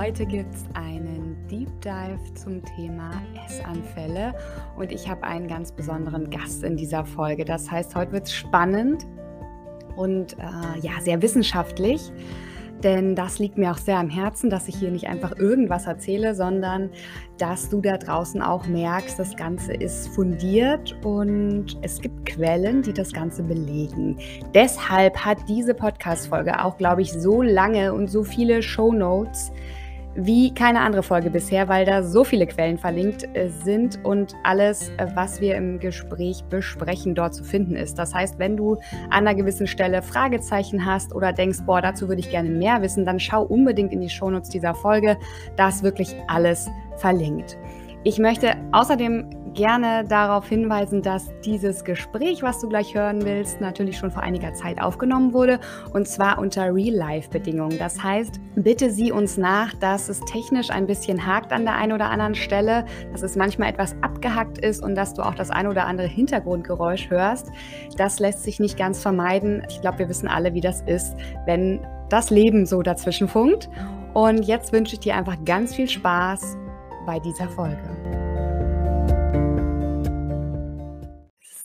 Heute gibt es einen Deep Dive zum Thema Essanfälle und ich habe einen ganz besonderen Gast in dieser Folge. Das heißt, heute wird es spannend und äh, ja, sehr wissenschaftlich. Denn das liegt mir auch sehr am Herzen, dass ich hier nicht einfach irgendwas erzähle, sondern dass du da draußen auch merkst, das Ganze ist fundiert und es gibt Quellen, die das Ganze belegen. Deshalb hat diese Podcast-Folge auch, glaube ich, so lange und so viele Show Notes wie keine andere Folge bisher, weil da so viele Quellen verlinkt äh, sind und alles, äh, was wir im Gespräch besprechen, dort zu finden ist. Das heißt, wenn du an einer gewissen Stelle Fragezeichen hast oder denkst, boah, dazu würde ich gerne mehr wissen, dann schau unbedingt in die Shownotes dieser Folge. Da ist wirklich alles verlinkt. Ich möchte außerdem gerne darauf hinweisen, dass dieses Gespräch, was du gleich hören willst, natürlich schon vor einiger Zeit aufgenommen wurde und zwar unter Real-Life-Bedingungen. Das heißt, bitte sieh uns nach, dass es technisch ein bisschen hakt an der einen oder anderen Stelle, dass es manchmal etwas abgehackt ist und dass du auch das ein oder andere Hintergrundgeräusch hörst. Das lässt sich nicht ganz vermeiden. Ich glaube, wir wissen alle, wie das ist, wenn das Leben so dazwischen funkt. Und jetzt wünsche ich dir einfach ganz viel Spaß bei dieser Folge.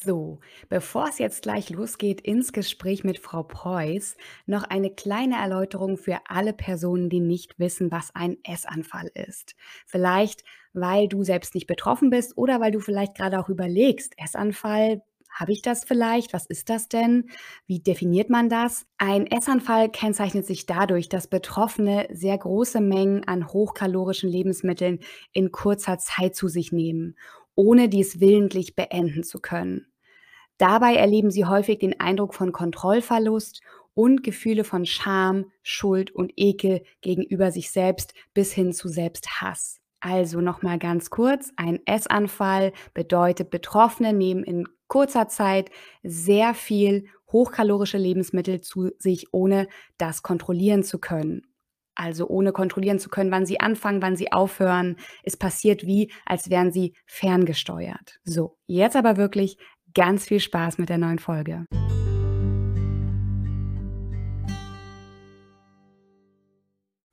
So, bevor es jetzt gleich losgeht ins Gespräch mit Frau Preuß, noch eine kleine Erläuterung für alle Personen, die nicht wissen, was ein Essanfall ist. Vielleicht, weil du selbst nicht betroffen bist oder weil du vielleicht gerade auch überlegst, Essanfall, habe ich das vielleicht? Was ist das denn? Wie definiert man das? Ein Essanfall kennzeichnet sich dadurch, dass Betroffene sehr große Mengen an hochkalorischen Lebensmitteln in kurzer Zeit zu sich nehmen, ohne dies willentlich beenden zu können. Dabei erleben sie häufig den Eindruck von Kontrollverlust und Gefühle von Scham, Schuld und Ekel gegenüber sich selbst bis hin zu Selbsthass. Also nochmal ganz kurz, ein Essanfall bedeutet, Betroffene nehmen in kurzer Zeit sehr viel hochkalorische Lebensmittel zu sich, ohne das kontrollieren zu können. Also ohne kontrollieren zu können, wann sie anfangen, wann sie aufhören. Es passiert wie, als wären sie ferngesteuert. So, jetzt aber wirklich ganz viel Spaß mit der neuen Folge.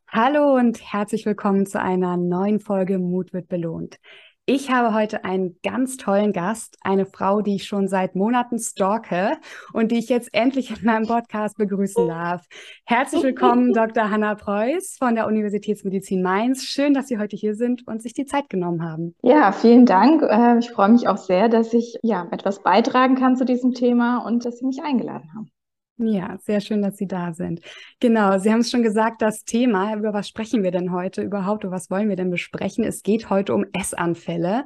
Hallo und herzlich willkommen zu einer neuen Folge Mut wird belohnt. Ich habe heute einen ganz tollen Gast, eine Frau, die ich schon seit Monaten stalke und die ich jetzt endlich in meinem Podcast begrüßen darf. Herzlich willkommen, Dr. Hanna Preuß von der Universitätsmedizin Mainz. Schön, dass Sie heute hier sind und sich die Zeit genommen haben. Ja, vielen Dank. Äh, ich freue mich auch sehr, dass ich ja etwas beitragen kann zu diesem Thema und dass Sie mich eingeladen haben. Ja, sehr schön, dass Sie da sind. Genau, Sie haben es schon gesagt, das Thema, über was sprechen wir denn heute überhaupt oder was wollen wir denn besprechen? Es geht heute um Essanfälle,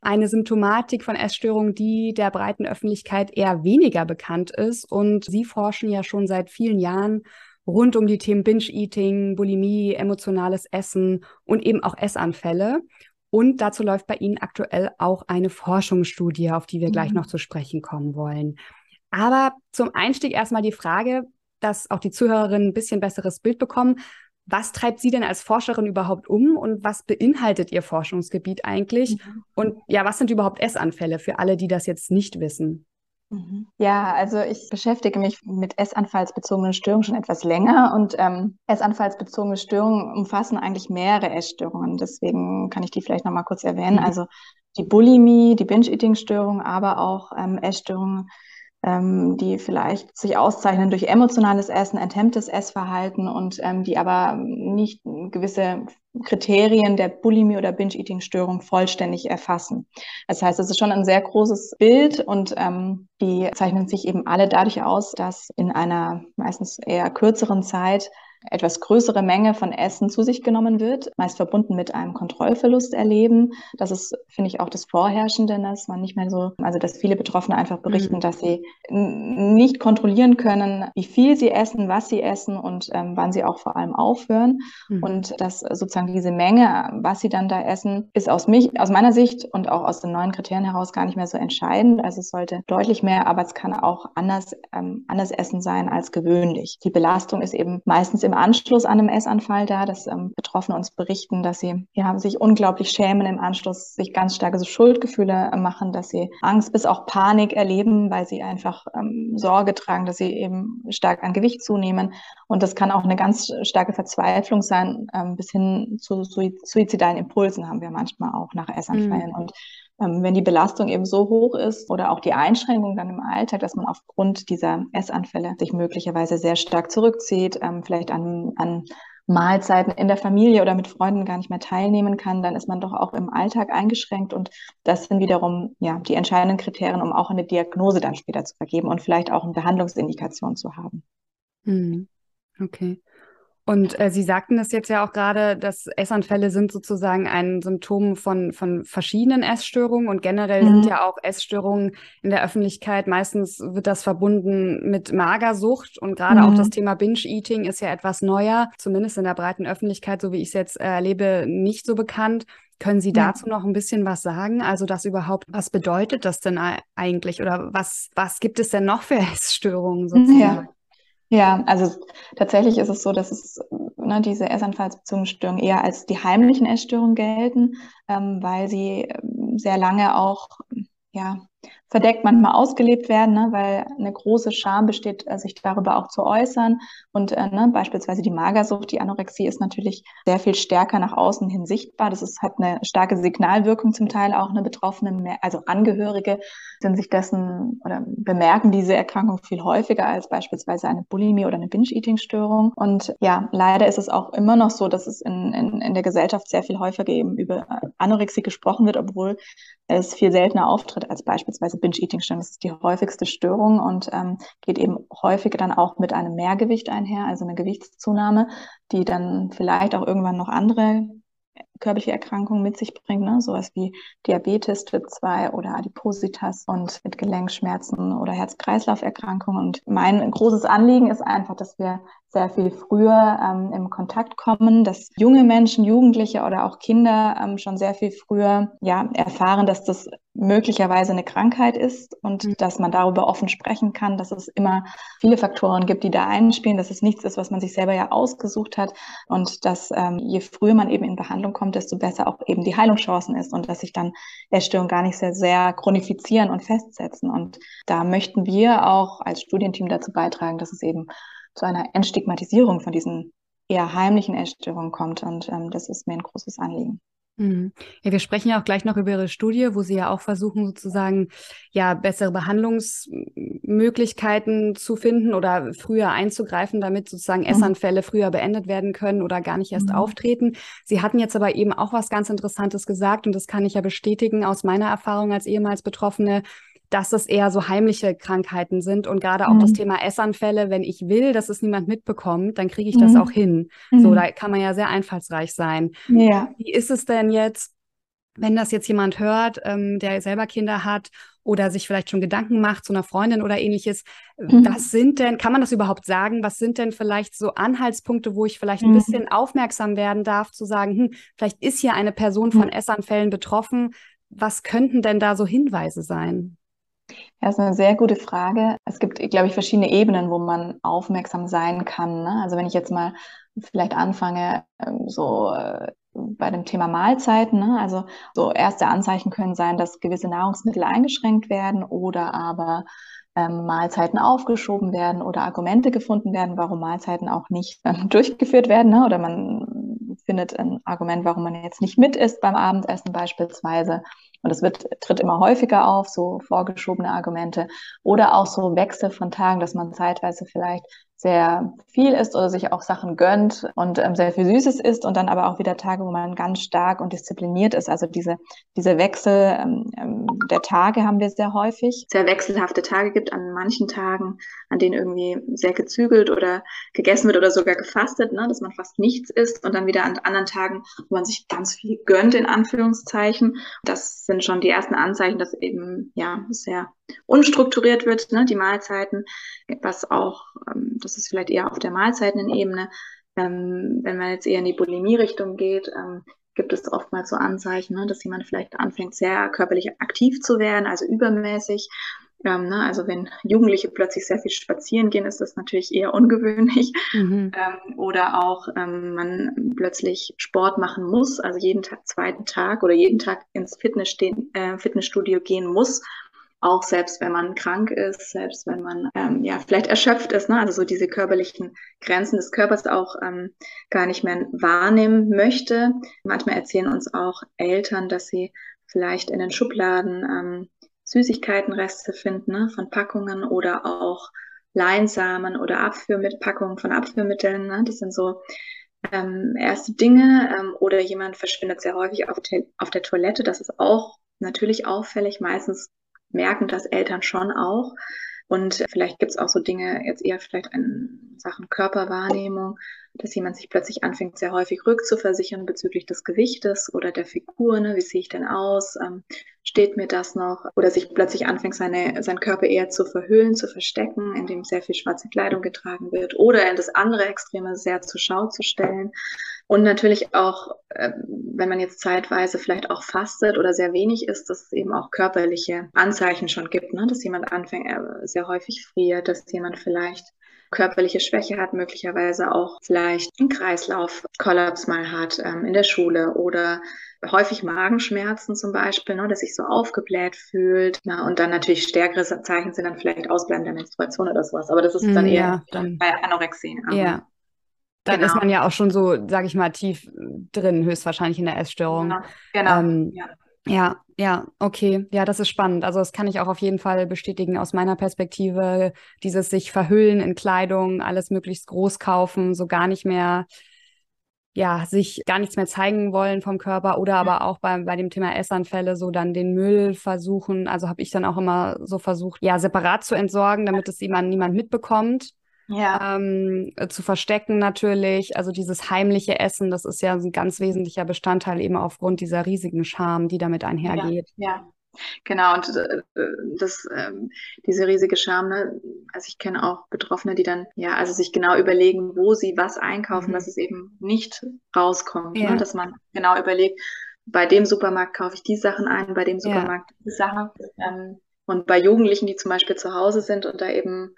eine Symptomatik von Essstörungen, die der breiten Öffentlichkeit eher weniger bekannt ist. Und Sie forschen ja schon seit vielen Jahren rund um die Themen Binge-Eating, Bulimie, emotionales Essen und eben auch Essanfälle. Und dazu läuft bei Ihnen aktuell auch eine Forschungsstudie, auf die wir mhm. gleich noch zu sprechen kommen wollen. Aber zum Einstieg erstmal die Frage, dass auch die Zuhörerinnen ein bisschen besseres Bild bekommen. Was treibt Sie denn als Forscherin überhaupt um und was beinhaltet Ihr Forschungsgebiet eigentlich? Mhm. Und ja, was sind überhaupt Essanfälle für alle, die das jetzt nicht wissen? Mhm. Ja, also ich beschäftige mich mit essanfallsbezogenen Störungen schon etwas länger und ähm, essanfallsbezogene Störungen umfassen eigentlich mehrere Essstörungen. Deswegen kann ich die vielleicht nochmal kurz erwähnen. Mhm. Also die Bulimie, die Binge-Eating-Störung, aber auch ähm, Essstörungen ähm, die vielleicht sich auszeichnen durch emotionales Essen, enthemmtes Essverhalten und ähm, die aber nicht gewisse Kriterien der Bulimie oder Binge-Eating-Störung vollständig erfassen. Das heißt, es ist schon ein sehr großes Bild und ähm, die zeichnen sich eben alle dadurch aus, dass in einer meistens eher kürzeren Zeit etwas größere Menge von Essen zu sich genommen wird, meist verbunden mit einem Kontrollverlust erleben. Das ist, finde ich, auch das Vorherrschende, dass man nicht mehr so, also dass viele Betroffene einfach berichten, mhm. dass sie nicht kontrollieren können, wie viel sie essen, was sie essen und ähm, wann sie auch vor allem aufhören. Mhm. Und dass sozusagen diese Menge, was sie dann da essen, ist aus mich, aus meiner Sicht und auch aus den neuen Kriterien heraus gar nicht mehr so entscheidend. Also es sollte deutlich mehr, aber es kann auch anders, ähm, anders essen sein als gewöhnlich. Die Belastung ist eben meistens im Anschluss an einem Essanfall da, dass ähm, Betroffene uns berichten, dass sie ja, sich unglaublich schämen im Anschluss, sich ganz starke so Schuldgefühle äh, machen, dass sie Angst bis auch Panik erleben, weil sie einfach ähm, Sorge tragen, dass sie eben stark an Gewicht zunehmen. Und das kann auch eine ganz starke Verzweiflung sein, ähm, bis hin zu suizidalen Impulsen haben wir manchmal auch nach Essanfällen. Mhm. Und wenn die Belastung eben so hoch ist oder auch die Einschränkung dann im Alltag, dass man aufgrund dieser Essanfälle sich möglicherweise sehr stark zurückzieht, ähm, vielleicht an, an Mahlzeiten in der Familie oder mit Freunden gar nicht mehr teilnehmen kann, dann ist man doch auch im Alltag eingeschränkt. Und das sind wiederum ja die entscheidenden Kriterien, um auch eine Diagnose dann später zu vergeben und vielleicht auch eine Behandlungsindikation zu haben. Hm. Okay. Und äh, Sie sagten das jetzt ja auch gerade, dass Essanfälle sind sozusagen ein Symptom von, von verschiedenen Essstörungen und generell mhm. sind ja auch Essstörungen in der Öffentlichkeit, meistens wird das verbunden mit Magersucht und gerade mhm. auch das Thema Binge-Eating ist ja etwas neuer, zumindest in der breiten Öffentlichkeit, so wie ich es jetzt erlebe, nicht so bekannt. Können Sie dazu noch ein bisschen was sagen? Also das überhaupt, was bedeutet das denn eigentlich oder was, was gibt es denn noch für Essstörungen sozusagen? Ja. Ja, also tatsächlich ist es so, dass es ne, diese essanfallsbezogenen Störungen eher als die heimlichen Essstörungen gelten, ähm, weil sie ähm, sehr lange auch ja, verdeckt manchmal ausgelebt werden, ne, weil eine große Scham besteht, äh, sich darüber auch zu äußern. Und äh, ne, beispielsweise die Magersucht, die Anorexie ist natürlich sehr viel stärker nach außen hin sichtbar. Das ist, hat eine starke Signalwirkung zum Teil auch eine Betroffene, also Angehörige sind sich dessen oder bemerken diese Erkrankung viel häufiger als beispielsweise eine Bulimie oder eine Binge-Eating-Störung. Und ja, leider ist es auch immer noch so, dass es in, in, in der Gesellschaft sehr viel häufiger eben über Anorexie gesprochen wird, obwohl es viel seltener auftritt als beispielsweise Binge-Eating-Störung. Das ist die häufigste Störung und ähm, geht eben häufig dann auch mit einem Mehrgewicht einher, also eine Gewichtszunahme, die dann vielleicht auch irgendwann noch andere körperliche Erkrankungen mit sich bringt, ne? sowas wie Diabetes Typ 2 oder Adipositas und mit Gelenkschmerzen oder Herz-Kreislauf-Erkrankungen. Und mein großes Anliegen ist einfach, dass wir sehr viel früher ähm, im Kontakt kommen, dass junge Menschen, Jugendliche oder auch Kinder ähm, schon sehr viel früher ja, erfahren, dass das möglicherweise eine Krankheit ist und mhm. dass man darüber offen sprechen kann, dass es immer viele Faktoren gibt, die da einspielen, dass es nichts ist, was man sich selber ja ausgesucht hat und dass ähm, je früher man eben in Behandlung kommt, desto besser auch eben die Heilungschancen ist und dass sich dann Essstörungen gar nicht sehr, sehr chronifizieren und festsetzen. Und da möchten wir auch als Studienteam dazu beitragen, dass es eben zu einer Entstigmatisierung von diesen eher heimlichen Essstörungen kommt. Und ähm, das ist mir ein großes Anliegen. Mhm. Ja, wir sprechen ja auch gleich noch über Ihre Studie, wo Sie ja auch versuchen, sozusagen ja bessere Behandlungsmöglichkeiten zu finden oder früher einzugreifen, damit sozusagen mhm. Essanfälle früher beendet werden können oder gar nicht erst mhm. auftreten. Sie hatten jetzt aber eben auch was ganz Interessantes gesagt und das kann ich ja bestätigen aus meiner Erfahrung als ehemals Betroffene dass es eher so heimliche Krankheiten sind und gerade auch mhm. das Thema Essanfälle, wenn ich will, dass es niemand mitbekommt, dann kriege ich das mhm. auch hin. So, mhm. da kann man ja sehr einfallsreich sein. Ja. Wie ist es denn jetzt, wenn das jetzt jemand hört, ähm, der selber Kinder hat oder sich vielleicht schon Gedanken macht zu einer Freundin oder ähnliches, mhm. was sind denn, kann man das überhaupt sagen, was sind denn vielleicht so Anhaltspunkte, wo ich vielleicht ein mhm. bisschen aufmerksam werden darf, zu sagen, hm, vielleicht ist hier eine Person von Essanfällen betroffen, was könnten denn da so Hinweise sein? Ja, ist eine sehr gute Frage. Es gibt, glaube ich, verschiedene Ebenen, wo man aufmerksam sein kann. Ne? Also wenn ich jetzt mal vielleicht anfange, ähm, so äh, bei dem Thema Mahlzeiten, ne? also so erste Anzeichen können sein, dass gewisse Nahrungsmittel eingeschränkt werden oder aber ähm, Mahlzeiten aufgeschoben werden oder Argumente gefunden werden, warum Mahlzeiten auch nicht ähm, durchgeführt werden. Ne? Oder man findet ein Argument, warum man jetzt nicht mit isst beim Abendessen beispielsweise. Und es wird, tritt immer häufiger auf, so vorgeschobene Argumente oder auch so Wechsel von Tagen, dass man zeitweise vielleicht sehr viel isst oder sich auch Sachen gönnt und ähm, sehr viel Süßes isst und dann aber auch wieder Tage, wo man ganz stark und diszipliniert ist. Also diese, diese Wechsel ähm, ähm, der Tage haben wir sehr häufig. Sehr wechselhafte Tage gibt an manchen Tagen, an denen irgendwie sehr gezügelt oder gegessen wird oder sogar gefastet, ne, dass man fast nichts isst und dann wieder an anderen Tagen, wo man sich ganz viel gönnt, in Anführungszeichen. Das sind schon die ersten Anzeichen, dass eben ja sehr unstrukturiert wird, ne, die Mahlzeiten, was auch, ähm, das ist vielleicht eher auf der Mahlzeitenebene, ähm, wenn man jetzt eher in die Bulimie-Richtung geht, ähm, gibt es oftmals so Anzeichen, ne, dass jemand vielleicht anfängt, sehr körperlich aktiv zu werden, also übermäßig Ähm, ne? Also wenn Jugendliche plötzlich sehr viel spazieren gehen, ist das natürlich eher ungewöhnlich. Mhm. Ähm, oder auch ähm, man plötzlich Sport machen muss, also jeden Tag, zweiten Tag oder jeden Tag ins Fitness stehen, äh, Fitnessstudio gehen muss. Auch selbst wenn man krank ist, selbst wenn man ähm, ja vielleicht erschöpft ist, ne? also so diese körperlichen Grenzen des Körpers auch ähm, gar nicht mehr wahrnehmen möchte. Manchmal erzählen uns auch Eltern, dass sie vielleicht in den Schubladen ähm, Süßigkeitenreste finden ne, von Packungen oder auch Leinsamen oder Abführmitpackungen von Abführmitteln. Ne? Das sind so ähm, erste Dinge. Ähm, oder jemand verschwindet sehr häufig auf, auf der Toilette. Das ist auch natürlich auffällig. Meistens merken das Eltern schon auch. Und vielleicht gibt es auch so Dinge, jetzt eher vielleicht in Sachen Körperwahrnehmung, dass jemand sich plötzlich anfängt, sehr häufig rückzuversichern bezüglich des Gewichtes oder der Figur. Ne? Wie sehe ich denn aus? Ähm, steht mir das noch? Oder sich plötzlich anfängt, seine, seinen Körper eher zu verhüllen, zu verstecken, indem sehr viel schwarze Kleidung getragen wird. Oder in das andere Extreme sehr zur Schau zu stellen. Und natürlich auch, äh, wenn man jetzt zeitweise vielleicht auch fastet oder sehr wenig isst, dass es eben auch körperliche Anzeichen schon gibt, ne? dass jemand anfängt, äh, sehr häufig friert, dass jemand vielleicht körperliche Schwäche hat, möglicherweise auch vielleicht einen Kreislaufkollaps mal hat ähm, in der Schule oder häufig Magenschmerzen zum Beispiel, ne, dass sich so aufgebläht fühlt. Na, und dann natürlich stärkere Zeichen sind dann vielleicht Ausbleiben der Menstruation oder sowas. Aber das ist dann mm, eher ja, dann, bei Anorexie. Ja, dann genau. ist man ja auch schon so, sage ich mal, tief drin, höchstwahrscheinlich in der Essstörung. Genau, genau. Ähm, ja. Ja. Ja, okay. Ja, das ist spannend. Also das kann ich auch auf jeden Fall bestätigen aus meiner Perspektive. Dieses sich verhüllen in Kleidung, alles möglichst groß kaufen, so gar nicht mehr, ja, sich gar nichts mehr zeigen wollen vom Körper oder aber auch bei, bei dem Thema Essanfälle so dann den Müll versuchen. Also habe ich dann auch immer so versucht, ja, separat zu entsorgen, damit es jemand, niemand mitbekommt ja. ähm, äh, zu verstecken natürlich. Also dieses heimliche Essen, das ist ja ein ganz wesentlicher Bestandteil eben aufgrund dieser riesigen Scham, die damit einhergeht. Ja, ja. Genau, und äh, das, ähm, diese riesige Scham, ne, also ich kenne auch Betroffene, die dann ja, also sich genau überlegen, wo sie was einkaufen, mhm. dass es eben nicht rauskommt, ne, ja. ne, dass man genau überlegt, bei dem Supermarkt kaufe ich die Sachen ein, bei dem Supermarkt ja. die Sachen. Ähm, und bei Jugendlichen, die zum Beispiel zu Hause sind und da eben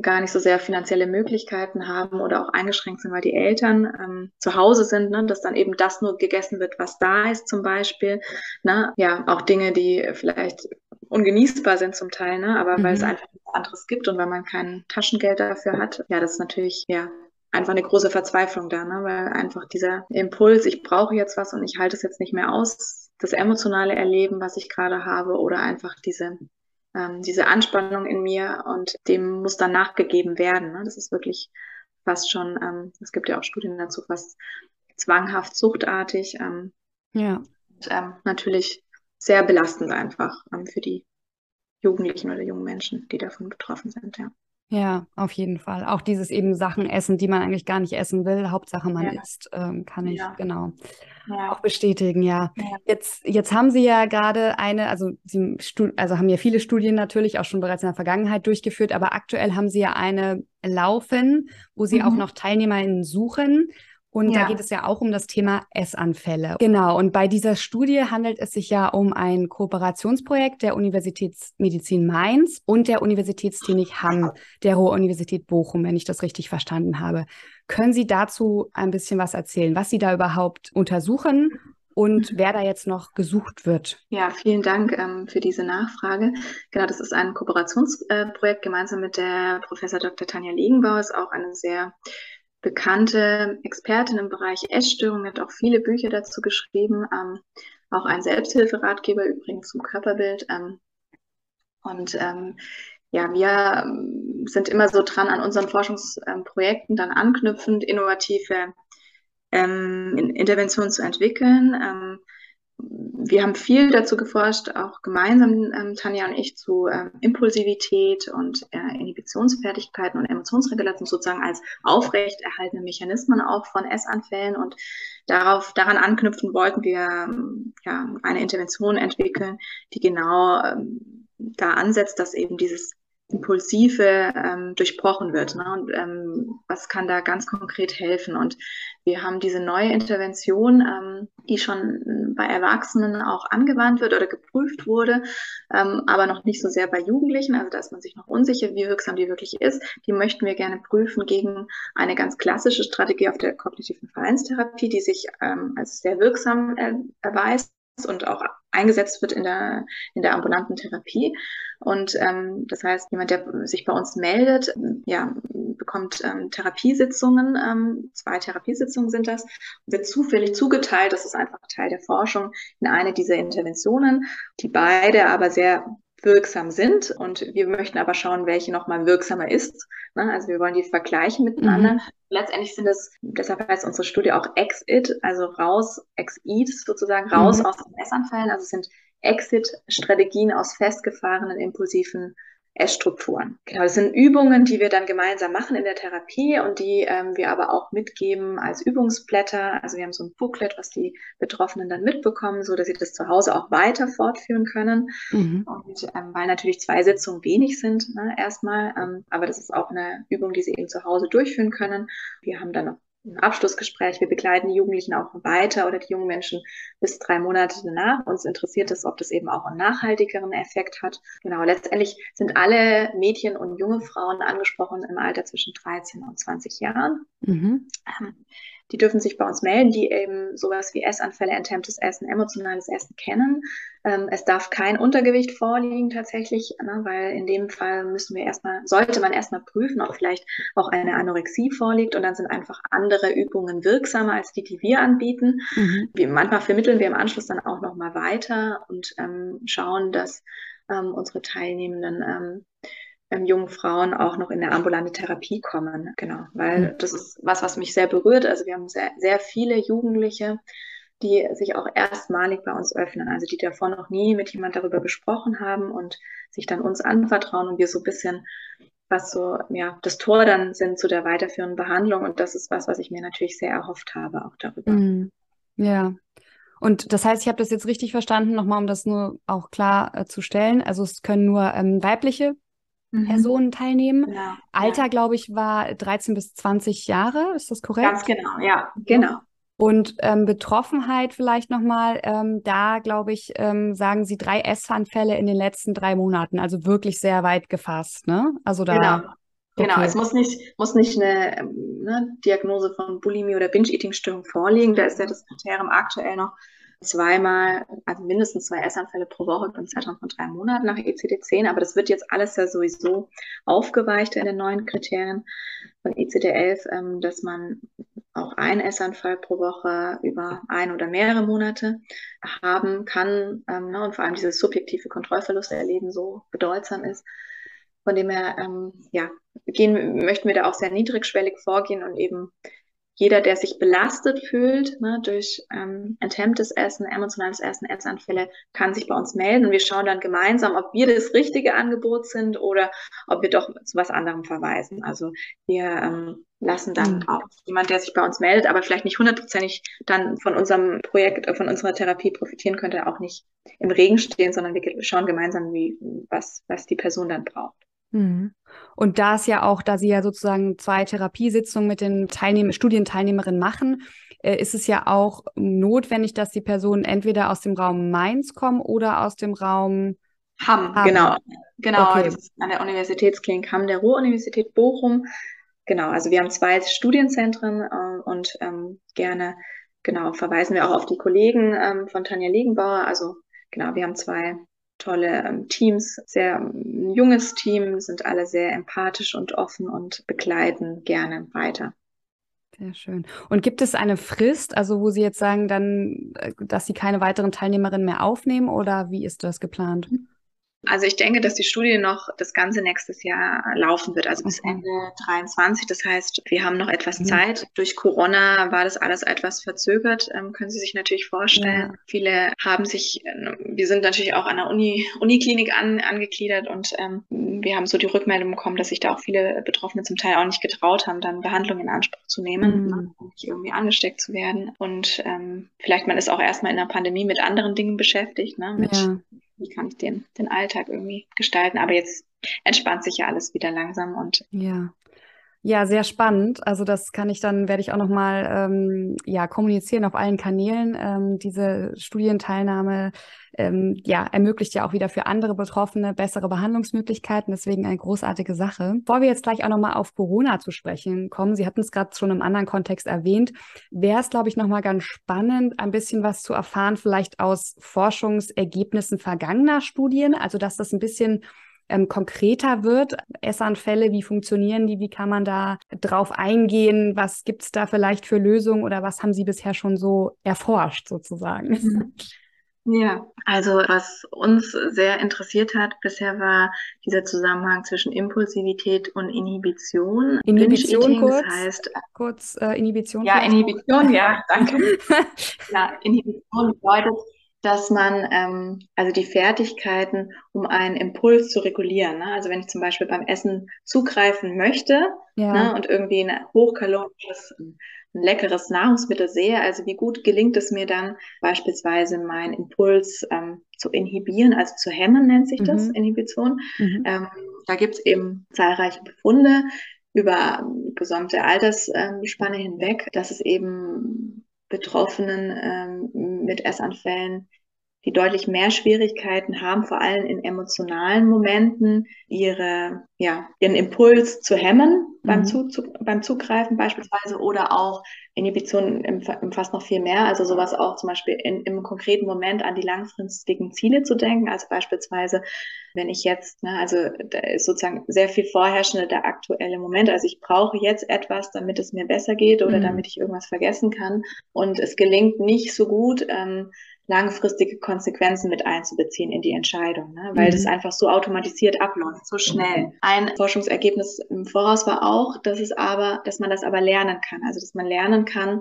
gar nicht so sehr finanzielle Möglichkeiten haben oder auch eingeschränkt sind, weil die Eltern ähm, zu Hause sind, ne, dass dann eben das nur gegessen wird, was da ist zum Beispiel. Ne? Ja, auch Dinge, die vielleicht ungenießbar sind zum Teil, ne? aber mhm. weil es mhm. einfach nichts anderes gibt und weil man kein Taschengeld dafür hat, ja, das ist natürlich ja einfach eine große Verzweiflung da, ne? weil einfach dieser Impuls, ich brauche jetzt was und ich halte es jetzt nicht mehr aus, das emotionale Erleben, was ich gerade habe oder einfach diese ähm, diese Anspannung in mir und dem muss dann nachgegeben werden. Ne? Das ist wirklich fast schon, ähm, es gibt ja auch Studien dazu, fast zwanghaft suchtartig. Ähm, ja. Und, ähm, natürlich sehr belastend einfach ähm, für die Jugendlichen oder jungen Menschen, die davon betroffen sind, ja. Ja, auf jeden Fall. Auch dieses eben Sachen essen, die man eigentlich gar nicht essen will. Hauptsache man ja. isst, ähm, kann ich ja. genau ja. auch bestätigen, ja. Jetzt, jetzt haben Sie ja gerade eine, also Sie also haben ja viele Studien natürlich auch schon bereits in der Vergangenheit durchgeführt, aber aktuell haben Sie ja eine laufen, wo Sie mhm. auch noch TeilnehmerInnen suchen. Und ja. da geht es ja auch um das Thema Essanfälle. Genau. Und bei dieser Studie handelt es sich ja um ein Kooperationsprojekt der Universitätsmedizin Mainz und der Universitätsklinik Hamm der Ruhr-Universität Bochum, wenn ich das richtig verstanden habe. Können Sie dazu ein bisschen was erzählen, was Sie da überhaupt untersuchen und wer da jetzt noch gesucht wird. Ja, vielen Dank ähm, für diese Nachfrage. Genau, das ist ein Kooperationsprojekt äh, gemeinsam mit der Professor Dr. Tanja Legenbauer, ist auch eine sehr bekannte Expertin im Bereich Essstörungen, hat auch viele Bücher dazu geschrieben, ähm, auch ein Selbsthilferatgeber übrigens zum Körperbild. Ähm, und ähm, ja, wir ähm, sind immer so dran an unseren Forschungsprojekten, dann anknüpfend innovative ähm, Interventionen zu entwickeln. Wir haben viel dazu geforscht, auch gemeinsam, ähm, Tanja und ich, zu ähm, Impulsivität und äh, Inhibitionsfertigkeiten und Emotionsregulation sozusagen als aufrechterhaltene Mechanismen auch von Essanfällen. Und darauf, daran anknüpfen wollten wir ähm, ja, eine Intervention entwickeln, die genau ähm, da ansetzt, dass eben dieses Impulsive ähm, durchbrochen wird. Ne? Und ähm, was kann da ganz konkret helfen? Und Wir haben diese neue Intervention, ähm, die schon bei Erwachsenen auch angewandt wird oder geprüft wurde, ähm, aber noch nicht so sehr bei Jugendlichen. Also da ist man sich noch unsicher, wie wirksam die wirklich ist. Die möchten wir gerne prüfen gegen eine ganz klassische Strategie auf der kognitiven Verhaltenstherapie, die sich ähm, als sehr wirksam äh, erweist und auch eingesetzt wird in der, in der ambulanten Therapie. Und ähm, das heißt, jemand, der sich bei uns meldet, ja, bekommt ähm, Therapiesitzungen, ähm, zwei Therapiesitzungen sind das, wird zufällig zugeteilt, das ist einfach Teil der Forschung, in eine dieser Interventionen, die beide aber sehr wirksam sind. Und wir möchten aber schauen, welche nochmal wirksamer ist. Ne? Also wir wollen die vergleichen miteinander. Mhm. Letztendlich sind es, deshalb heißt unsere Studie auch Exit, also raus, Exit sozusagen, raus mhm. aus den Messanfällen. Also es sind Exit-Strategien aus festgefahrenen, impulsiven Essstrukturen. Genau, das sind Übungen, die wir dann gemeinsam machen in der Therapie und die ähm, wir aber auch mitgeben als Übungsblätter. Also wir haben so ein Booklet, was die Betroffenen dann mitbekommen, so dass sie das zu Hause auch weiter fortführen können. Mhm. Und ähm, weil natürlich zwei Sitzungen wenig sind, ne, erstmal, ähm, aber das ist auch eine Übung, die sie eben zu Hause durchführen können. Wir haben dann noch ein Abschlussgespräch. Wir begleiten die Jugendlichen auch weiter oder die jungen Menschen bis drei Monate danach. Uns interessiert es, ob das eben auch einen nachhaltigeren Effekt hat. Genau, letztendlich sind alle Mädchen und junge Frauen angesprochen im Alter zwischen 13 und 20 Jahren. Mhm. Ähm, die dürfen sich bei uns melden, die eben sowas wie Essanfälle, enthemmtes Essen, emotionales Essen kennen. Ähm, es darf kein Untergewicht vorliegen tatsächlich, ne, weil in dem Fall müssen wir erstmal, sollte man erstmal prüfen, ob vielleicht auch eine Anorexie vorliegt und dann sind einfach andere Übungen wirksamer als die, die wir anbieten. Mhm. Wir, manchmal vermitteln wir im Anschluss dann auch nochmal weiter und ähm, schauen, dass ähm, unsere Teilnehmenden ähm, jungen Frauen auch noch in eine ambulante Therapie kommen. Genau, weil das ist was, was mich sehr berührt. Also wir haben sehr, sehr viele Jugendliche, die sich auch erstmalig bei uns öffnen, also die davor noch nie mit jemand darüber gesprochen haben und sich dann uns anvertrauen und wir so ein bisschen was so, ja, das Tor dann sind zu der weiterführenden Behandlung und das ist was, was ich mir natürlich sehr erhofft habe auch darüber. Mhm. Ja. Und das heißt, ich habe das jetzt richtig verstanden, nochmal, um das nur auch klar äh, zu stellen. Also es können nur ähm, weibliche mhm. Personen teilnehmen. Genau. Alter, glaube ich, war 13 bis 20 Jahre. Ist das korrekt? Ganz genau, ja, genau. Und ähm, Betroffenheit vielleicht nochmal, ähm, da glaube ich, ähm, sagen Sie drei Essanfälle in den letzten drei Monaten, also wirklich sehr weit gefasst, ne? Also da. Genau. Genau, okay. es muss nicht, muss nicht eine ne, Diagnose von Bulimie oder Binge-Eating-Störung vorliegen. Da ist ja das Kriterium aktuell noch zweimal, also mindestens zwei Essanfälle pro Woche im Zeitraum von drei Monaten nach ECD-10. Aber das wird jetzt alles ja sowieso aufgeweicht in den neuen Kriterien von ECD-11, ähm, dass man auch einen Essanfall pro Woche über ein oder mehrere Monate haben kann ähm, ne, und vor allem dieses subjektive Kontrollverlust erleben so bedeutsam ist. Von dem her, ähm, ja, gehen, möchten wir da auch sehr niedrigschwellig vorgehen und eben jeder, der sich belastet fühlt ne, durch ähm, enthemmtes Essen, emotionales Essen, Essanfälle, kann sich bei uns melden und wir schauen dann gemeinsam, ob wir das richtige Angebot sind oder ob wir doch zu was anderem verweisen. Also wir ähm, lassen dann mhm. auch jemand, der sich bei uns meldet, aber vielleicht nicht hundertprozentig dann von unserem Projekt, äh, von unserer Therapie profitieren könnte, auch nicht im Regen stehen, sondern wir schauen gemeinsam, wie, was, was die Person dann braucht. Mhm. Und da es ja auch, da Sie ja sozusagen zwei Therapiesitzungen mit den Teilnehm Studienteilnehmerinnen machen, äh, ist es ja auch notwendig, dass die Personen entweder aus dem Raum Mainz kommen oder aus dem Raum Hamm. Hamm. Genau, genau. Okay. Das ist an der Universitätsklinik Hamm der Ruhr-Universität Bochum. Genau, also wir haben zwei Studienzentren äh, und ähm, gerne, genau, verweisen wir auch auf die Kollegen ähm, von Tanja Legenbauer. Also genau, wir haben zwei tolle ähm, Teams, sehr ähm, junges Team, sind alle sehr empathisch und offen und begleiten gerne weiter. Sehr schön. Und gibt es eine Frist, also wo Sie jetzt sagen, dann, äh, dass Sie keine weiteren Teilnehmerinnen mehr aufnehmen oder wie ist das geplant? Mhm. Also ich denke, dass die Studie noch das ganze nächstes Jahr laufen wird, also bis Ende 23. Das heißt, wir haben noch etwas mhm. Zeit. Durch Corona war das alles etwas verzögert, ähm, können Sie sich natürlich vorstellen. Ja. Viele haben sich, äh, wir sind natürlich auch an der Uni, Uniklinik an, angegliedert und ähm, wir haben so die Rückmeldung bekommen, dass sich da auch viele Betroffene zum Teil auch nicht getraut haben, dann Behandlung in Anspruch zu nehmen, mhm. um nicht irgendwie angesteckt zu werden. Und ähm, vielleicht man ist auch erstmal in der Pandemie mit anderen Dingen beschäftigt, ne? mit ja wie kann ich den, den Alltag irgendwie gestalten. Aber jetzt entspannt sich ja alles wieder langsam und ja. Ja, sehr spannend. Also das kann ich dann, werde ich auch nochmal ähm, ja, kommunizieren auf allen Kanälen. Ähm, diese Studienteilnahme ähm, ja, ermöglicht ja auch wieder für andere Betroffene bessere Behandlungsmöglichkeiten. Deswegen eine großartige Sache. Bevor wir jetzt gleich auch nochmal auf Corona zu sprechen kommen, Sie hatten es gerade schon im anderen Kontext erwähnt, wäre es, glaube ich, nochmal ganz spannend, ein bisschen was zu erfahren, vielleicht aus Forschungsergebnissen vergangener Studien. Also dass das ein bisschen ähm, konkreter wird. Essanfälle, wie funktionieren die? Wie kann man da drauf eingehen? Was gibt es da vielleicht für Lösungen oder was haben Sie bisher schon so erforscht sozusagen? Mhm. Ja, also was uns sehr interessiert hat bisher war dieser Zusammenhang zwischen Impulsivität und Inhibition. Inhibition kurz, das heißt kurz äh, Inhibition. Ja, Inhibition, ja, danke. ja, Inhibition bedeutet, dass man ähm, also die Fertigkeiten, um einen Impuls zu regulieren. Ne? Also wenn ich zum Beispiel beim Essen zugreifen möchte ja. ne, und irgendwie ein hochkalorisches, ein leckeres Nahrungsmittel sehe, also wie gut gelingt es mir dann beispielsweise meinen Impuls ähm, zu inhibieren, also zu hemmen nennt sich das, mhm. Inhibition. Mhm. Ähm, da gibt es eben zahlreiche Befunde über gesamte Altersspanne hinweg, dass es eben Betroffenen ähm, mit Essanfällen, die deutlich mehr Schwierigkeiten haben, vor allem in emotionalen Momenten, ihre, ja, ihren Impuls zu hemmen beim, mhm. Zug, beim Zugreifen beispielsweise oder auch Inhibition umfasst noch viel mehr, also sowas auch zum Beispiel in, im konkreten Moment an die langfristigen Ziele zu denken, also beispielsweise, wenn ich jetzt, ne, also da ist sozusagen sehr viel vorherrschende der aktuelle Moment, also ich brauche jetzt etwas, damit es mir besser geht oder mhm. damit ich irgendwas vergessen kann und es gelingt nicht so gut, ähm, langfristige Konsequenzen mit einzubeziehen in die Entscheidung, ne? weil mhm. das einfach so automatisiert abläuft, so schnell. Ein Forschungsergebnis im Voraus war auch, dass es aber, dass man das aber lernen kann, also dass man lernen kann,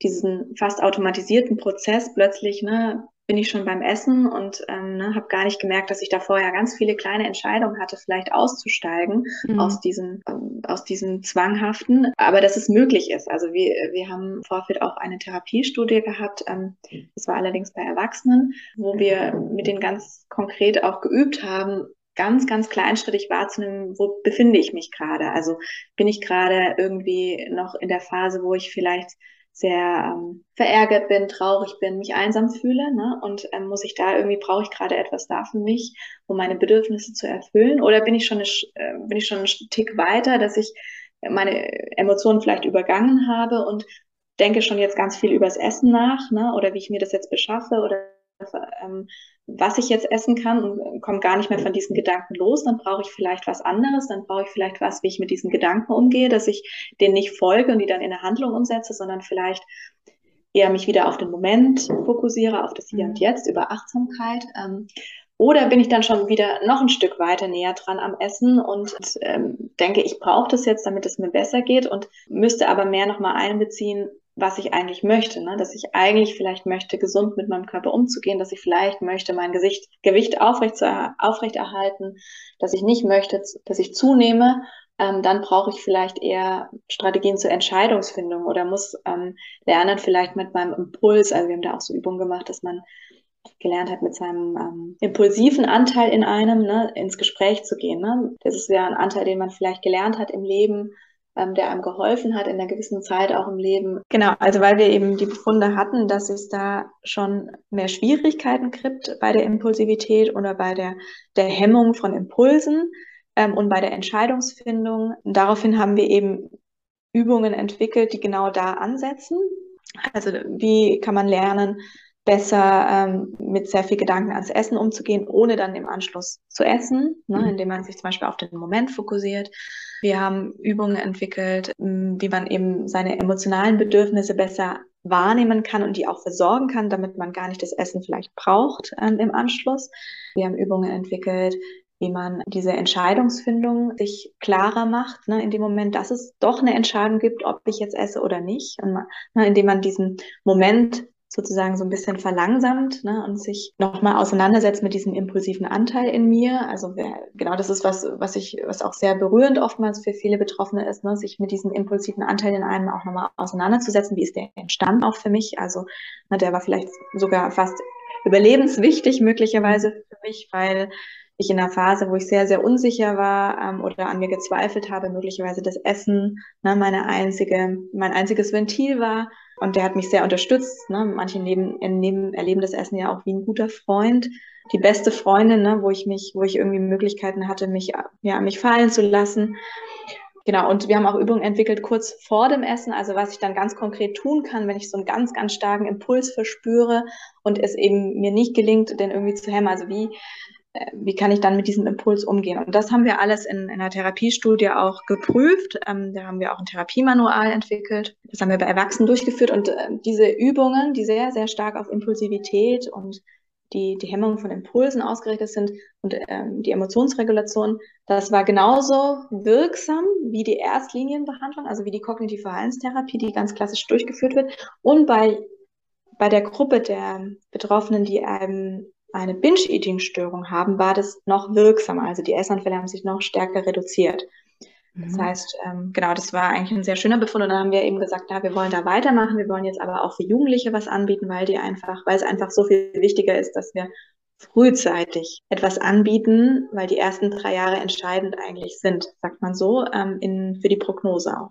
diesen fast automatisierten Prozess plötzlich ne, bin ich schon beim Essen und ähm, ne, habe gar nicht gemerkt, dass ich da vorher ganz viele kleine Entscheidungen hatte, vielleicht auszusteigen mhm. aus diesem ähm, aus diesem zwanghaften, aber dass es möglich ist. Also wir wir haben im Vorfeld auch eine Therapiestudie gehabt. Ähm, das war allerdings bei Erwachsenen, wo wir mit denen ganz konkret auch geübt haben, ganz, ganz kleinschrittig wahrzunehmen, wo befinde ich mich gerade. Also bin ich gerade irgendwie noch in der Phase, wo ich vielleicht sehr ähm, verärgert bin, traurig bin, mich einsam fühle, ne? Und ähm, muss ich da irgendwie brauche ich gerade etwas da für mich, um meine Bedürfnisse zu erfüllen? Oder bin ich schon eine, äh, bin ich schon einen Tick weiter, dass ich meine Emotionen vielleicht übergangen habe und denke schon jetzt ganz viel übers Essen nach, ne? Oder wie ich mir das jetzt beschaffe oder was ich jetzt essen kann und komme gar nicht mehr von diesen Gedanken los, dann brauche ich vielleicht was anderes, dann brauche ich vielleicht was, wie ich mit diesen Gedanken umgehe, dass ich denen nicht folge und die dann in eine Handlung umsetze, sondern vielleicht eher mich wieder auf den Moment fokussiere, auf das Hier und mhm. Jetzt, über Achtsamkeit. Ähm, oder bin ich dann schon wieder noch ein Stück weiter näher dran am Essen und ähm, denke, ich brauche das jetzt, damit es mir besser geht und müsste aber mehr nochmal einbeziehen, was ich eigentlich möchte, ne? dass ich eigentlich vielleicht möchte, gesund mit meinem Körper umzugehen, dass ich vielleicht möchte, mein Gesicht, Gewicht aufrecht zu, aufrechterhalten, dass ich nicht möchte, dass ich zunehme, ähm, dann brauche ich vielleicht eher Strategien zur Entscheidungsfindung oder muss ähm, lernen, vielleicht mit meinem Impuls, also wir haben da auch so Übungen gemacht, dass man gelernt hat, mit seinem ähm, impulsiven Anteil in einem ne, ins Gespräch zu gehen. Ne? Das ist ja ein Anteil, den man vielleicht gelernt hat im Leben, ähm, der einem geholfen hat in einer gewissen Zeit auch im Leben. Genau, also weil wir eben die Befunde hatten, dass es da schon mehr Schwierigkeiten gibt bei der Impulsivität oder bei der, der Hemmung von Impulsen ähm, und bei der Entscheidungsfindung. daraufhin haben wir eben Übungen entwickelt, die genau da ansetzen. Also wie kann man lernen, besser ähm, mit sehr viel Gedanken ans Essen umzugehen, ohne dann im Anschluss zu essen, ne, mhm. indem man sich zum Beispiel auf den Moment fokussiert. Wir haben Übungen entwickelt, wie man eben seine emotionalen Bedürfnisse besser wahrnehmen kann und die auch versorgen kann, damit man gar nicht das Essen vielleicht braucht ähm, im Anschluss. Wir haben Übungen entwickelt, wie man diese Entscheidungsfindung sich klarer macht, ne, in dem Moment, dass es doch eine Entscheidung gibt, ob ich jetzt esse oder nicht. Und man, ne, indem man diesen Moment sozusagen so ein bisschen verlangsamt ne, und sich nochmal auseinandersetzt mit diesem impulsiven Anteil in mir. Also wer, genau das ist was, was ich, was auch sehr berührend oftmals für viele Betroffene ist, ne, sich mit diesem impulsiven Anteil in einem auch nochmal auseinanderzusetzen. Wie ist der entstanden auch für mich? Also ne, der war vielleicht sogar fast überlebenswichtig möglicherweise für mich, weil ich in einer Phase, wo ich sehr, sehr unsicher war ähm, oder an mir gezweifelt habe, möglicherweise das Essen ne, meine einzige, mein einziges Ventil war. Und der hat mich sehr unterstützt. Ne? Manche neben, neben, erleben das Essen ja auch wie ein guter Freund, die beste Freundin, ne? wo ich mich, wo ich irgendwie Möglichkeiten hatte, mich, ja, mich fallen zu lassen. Genau, und wir haben auch Übungen entwickelt kurz vor dem Essen, also was ich dann ganz konkret tun kann, wenn ich so einen ganz, ganz starken Impuls verspüre und es eben mir nicht gelingt, den irgendwie zu hemmen. Also wie, wie kann ich dann mit diesem Impuls umgehen? Und das haben wir alles in, in einer Therapiestudie auch geprüft. Ähm, da haben wir auch ein Therapiemanual entwickelt. Das haben wir bei Erwachsenen durchgeführt. Und äh, diese Übungen, die sehr, sehr stark auf Impulsivität und die, die Hemmung von Impulsen ausgerichtet sind und ähm, die Emotionsregulation, das war genauso wirksam wie die Erstlinienbehandlung, also wie die kognitive Verhaltenstherapie, die ganz klassisch durchgeführt wird. Und bei, bei der Gruppe der Betroffenen, die ähm, eine Binge-Eating-Störung haben, war das noch wirksamer. Also die Essanfälle haben sich noch stärker reduziert. Das mhm. heißt, ähm, genau, das war eigentlich ein sehr schöner Befund. Und dann haben wir eben gesagt, ja, wir wollen da weitermachen. Wir wollen jetzt aber auch für Jugendliche was anbieten, weil die einfach, weil es einfach so viel wichtiger ist, dass wir frühzeitig etwas anbieten, weil die ersten drei Jahre entscheidend eigentlich sind, sagt man so, ähm, in, für die Prognose auch.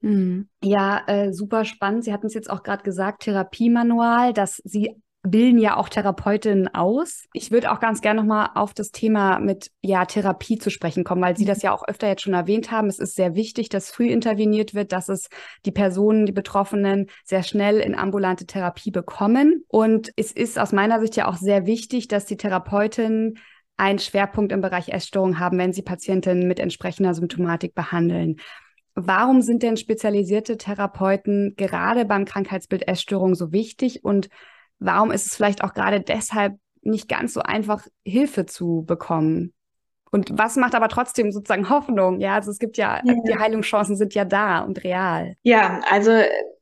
Mhm. Ja, äh, super spannend. Sie hatten es jetzt auch gerade gesagt, Therapiemanual, dass Sie bilden ja auch Therapeutinnen aus. Ich würde auch ganz gerne nochmal auf das Thema mit ja, Therapie zu sprechen kommen, weil Sie das mhm. ja auch öfter jetzt schon erwähnt haben. Es ist sehr wichtig, dass früh interveniert wird, dass es die Personen, die Betroffenen sehr schnell in ambulante Therapie bekommen. Und es ist aus meiner Sicht ja auch sehr wichtig, dass die Therapeutinnen einen Schwerpunkt im Bereich Essstörung haben, wenn sie Patientinnen mit entsprechender Symptomatik behandeln. Warum sind denn spezialisierte Therapeuten gerade beim Krankheitsbild Essstörung so wichtig und warum ist es vielleicht auch gerade deshalb nicht ganz so einfach, Hilfe zu bekommen? Und was macht aber trotzdem sozusagen Hoffnung? Ja, also es gibt ja, ja, die Heilungschancen sind ja da und real. Ja, also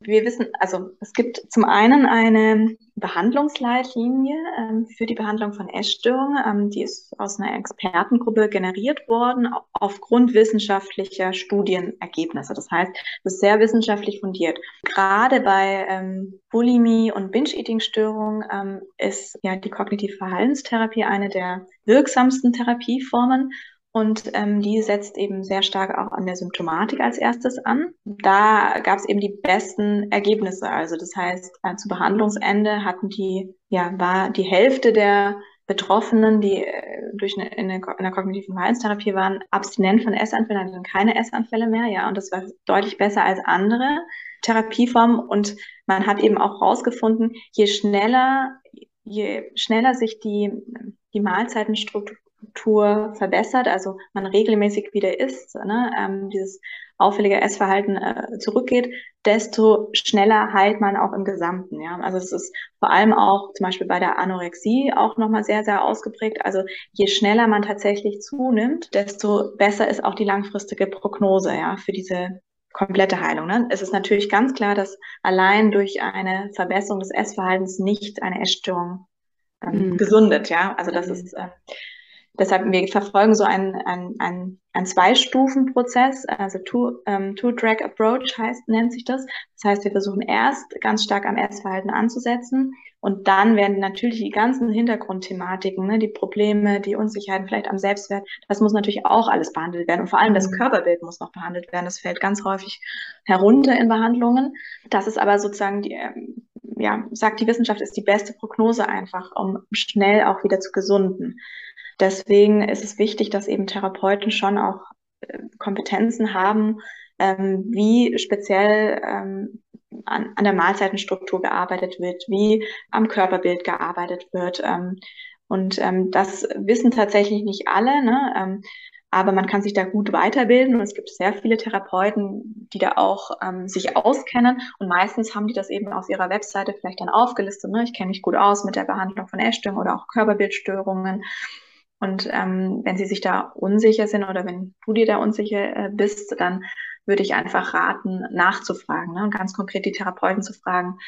wir wissen, also es gibt zum einen eine Behandlungsleitlinie ähm, für die Behandlung von Essstörungen. Ähm, die ist aus einer Expertengruppe generiert worden aufgrund wissenschaftlicher Studienergebnisse. Das heißt, es ist sehr wissenschaftlich fundiert. Gerade bei ähm, Bulimie und Binge-Eating-Störungen ähm, ist ja die kognitive Verhaltenstherapie eine der wirksamsten Therapieformen. Und ähm, die setzt eben sehr stark auch an der Symptomatik als erstes an. Da gab es eben die besten Ergebnisse. Also das heißt, äh, zu Behandlungsende hatten die, ja, war die Hälfte der Betroffenen, die äh, durch eine, in, einer kognitiven Verhaltenstherapie waren, abstinent von Essanfällen, hatten keine Essanfälle mehr, ja, und das war deutlich besser als andere Therapieformen. Und man hat eben auch herausgefunden, je schneller, je schneller sich die, die Mahlzeitenstruktur Struktur verbessert, also man regelmäßig wieder isst, ne, ähm, dieses auffällige Essverhalten äh, zurückgeht, desto schneller heilt man auch im Gesamten. Ja? Also es ist vor allem auch zum Beispiel bei der Anorexie auch nochmal sehr, sehr ausgeprägt. Also je schneller man tatsächlich zunimmt, desto besser ist auch die langfristige Prognose ja, für diese komplette Heilung. Ne? Es ist natürlich ganz klar, dass allein durch eine Verbesserung des Essverhaltens nicht eine Essstörung ähm, mhm. gesundet. Ja, also das mhm. ist äh, Deshalb, wir verfolgen so einen, einen, einen, einen Zwei-Stufen-Prozess, also Two-Track-Approach ähm, heißt, nennt sich das. Das heißt, wir versuchen erst ganz stark am Essverhalten anzusetzen und dann werden natürlich die ganzen Hintergrundthematiken, ne, die Probleme, die Unsicherheiten, vielleicht am Selbstwert, das muss natürlich auch alles behandelt werden. Und vor allem das mhm. Körperbild muss noch behandelt werden. Das fällt ganz häufig herunter in Behandlungen. Das ist aber sozusagen die, ähm, ja, sagt die Wissenschaft, ist die beste Prognose einfach, um schnell auch wieder zu gesunden. Deswegen ist es wichtig, dass eben Therapeuten schon auch äh, Kompetenzen haben, ähm, wie speziell ähm, an, an der Mahlzeitenstruktur gearbeitet wird, wie am Körperbild gearbeitet wird. Ähm, und ähm, das wissen tatsächlich nicht alle, ne? ähm, aber man kann sich da gut weiterbilden und es gibt sehr viele Therapeuten, die da auch ähm, sich auskennen und meistens haben die das eben auf ihrer Webseite vielleicht dann aufgelistet. Ne? Ich kenne mich gut aus mit der Behandlung von Essstörungen oder auch Körperbildstörungen und ähm, wenn Sie sich da unsicher sind oder wenn du dir da unsicher äh, bist, dann würde ich einfach raten, nachzufragen, ne? ganz konkret die Therapeuten zu fragen,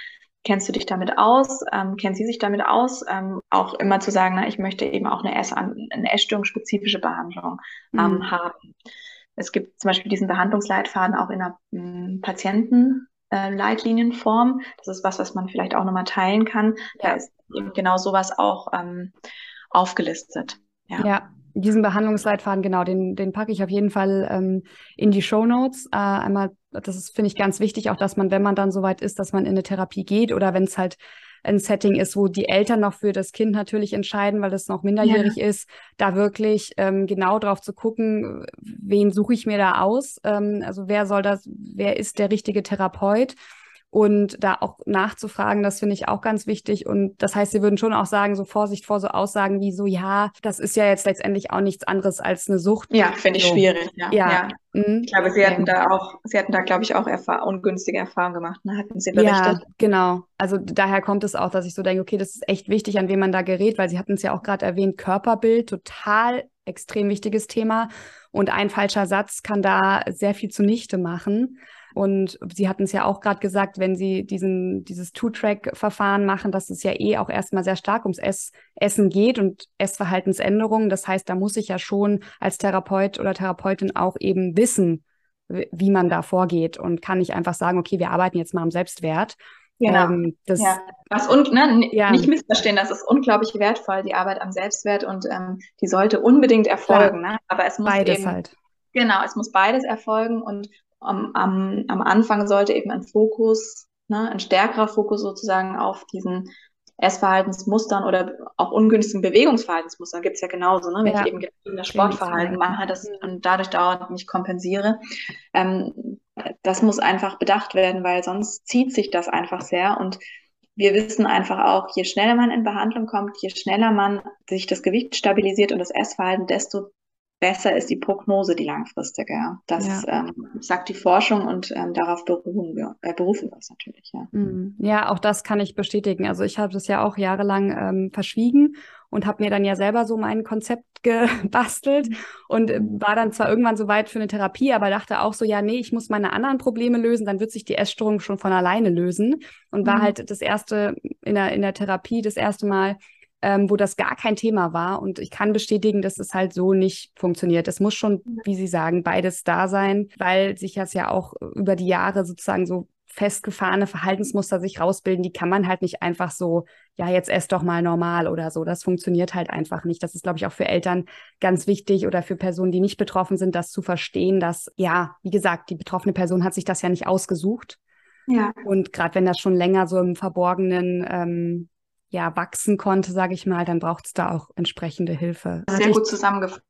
kennst du dich damit aus? Ähm, kennen Sie sich damit aus? Ähm, auch immer zu sagen, na, ich möchte eben auch eine, Ess eine essstörungsspezifische Behandlung ähm, mhm. haben. Es gibt zum Beispiel diesen Behandlungsleitfaden auch in einer m, Patientenleitlinienform. Äh, das ist was, was man vielleicht auch nochmal teilen kann. Da ist eben genau sowas auch ähm, aufgelistet. Ja. ja. diesen Behandlungsleitfaden, genau, den, den packe ich auf jeden Fall ähm, in die Show Notes. Äh, einmal, das ist, finde ich, ganz wichtig, auch dass man, wenn man dann soweit ist, dass man in eine Therapie geht oder wenn es halt ein Setting ist, wo die Eltern noch für das Kind natürlich entscheiden, weil es noch minderjährig ja. ist, da wirklich ähm, genau drauf zu gucken, wen suche ich mir da aus? Ähm, also wer soll das, wer ist der richtige Therapeut? Und da auch nachzufragen, das finde ich auch ganz wichtig. Und das heißt, Sie würden schon auch sagen, so Vorsicht vor so Aussagen wie so, ja, das ist ja jetzt letztendlich auch nichts anderes als eine Sucht. Ja, finde ich so. schwierig. Ja. ja. ja. Mhm. Ich glaube, Sie hatten da auch, Sie hatten da, glaube ich, auch erfahr ungünstige Erfahrungen gemacht, ne? hatten Sie berichtet. Ja, genau. Also daher kommt es auch, dass ich so denke, okay, das ist echt wichtig, an wen man da gerät, weil Sie hatten es ja auch gerade erwähnt, Körperbild, total extrem wichtiges Thema. Und ein falscher Satz kann da sehr viel zunichte machen. Und Sie hatten es ja auch gerade gesagt, wenn Sie diesen, dieses Two-Track-Verfahren machen, dass es ja eh auch erstmal sehr stark ums Ess Essen geht und Essverhaltensänderungen. Das heißt, da muss ich ja schon als Therapeut oder Therapeutin auch eben wissen, wie man da vorgeht und kann nicht einfach sagen, okay, wir arbeiten jetzt mal am Selbstwert. Genau. Ähm, das, ja. Was und ne, ja. nicht missverstehen, das ist unglaublich wertvoll, die Arbeit am Selbstwert und ähm, die sollte unbedingt erfolgen. Ja. Ne? Aber es muss beides eben, halt. Genau, es muss beides erfolgen und am, am, am Anfang sollte eben ein Fokus, ne, ein stärkerer Fokus sozusagen auf diesen Essverhaltensmustern oder auch ungünstigen Bewegungsverhaltensmustern gibt es ja genauso, ne? wenn ja. ich eben das Sportverhalten mache das, und dadurch dauernd nicht kompensiere. Ähm, das muss einfach bedacht werden, weil sonst zieht sich das einfach sehr und wir wissen einfach auch, je schneller man in Behandlung kommt, je schneller man sich das Gewicht stabilisiert und das Essverhalten, desto besser ist die Prognose, die langfristige. Ja. Das ja. Ähm, sagt die Forschung und ähm, darauf beruhen wir, äh, berufen wir uns natürlich. Ja. Mhm. ja, auch das kann ich bestätigen. Also ich habe das ja auch jahrelang ähm, verschwiegen und habe mir dann ja selber so mein Konzept gebastelt mhm. und äh, war dann zwar irgendwann so weit für eine Therapie, aber dachte auch so, ja, nee, ich muss meine anderen Probleme lösen, dann wird sich die Essstörung schon von alleine lösen. Und war mhm. halt das erste in der, in der Therapie, das erste Mal ähm, wo das gar kein Thema war. Und ich kann bestätigen, dass es halt so nicht funktioniert. Es muss schon, wie Sie sagen, beides da sein, weil sich das ja auch über die Jahre sozusagen so festgefahrene Verhaltensmuster sich rausbilden, die kann man halt nicht einfach so, ja, jetzt ess doch mal normal oder so. Das funktioniert halt einfach nicht. Das ist, glaube ich, auch für Eltern ganz wichtig oder für Personen, die nicht betroffen sind, das zu verstehen, dass, ja, wie gesagt, die betroffene Person hat sich das ja nicht ausgesucht. Ja. Und gerade wenn das schon länger so im Verborgenen ähm, ja, wachsen konnte, sage ich mal, dann braucht es da auch entsprechende Hilfe. Sehr gut zusammengefasst.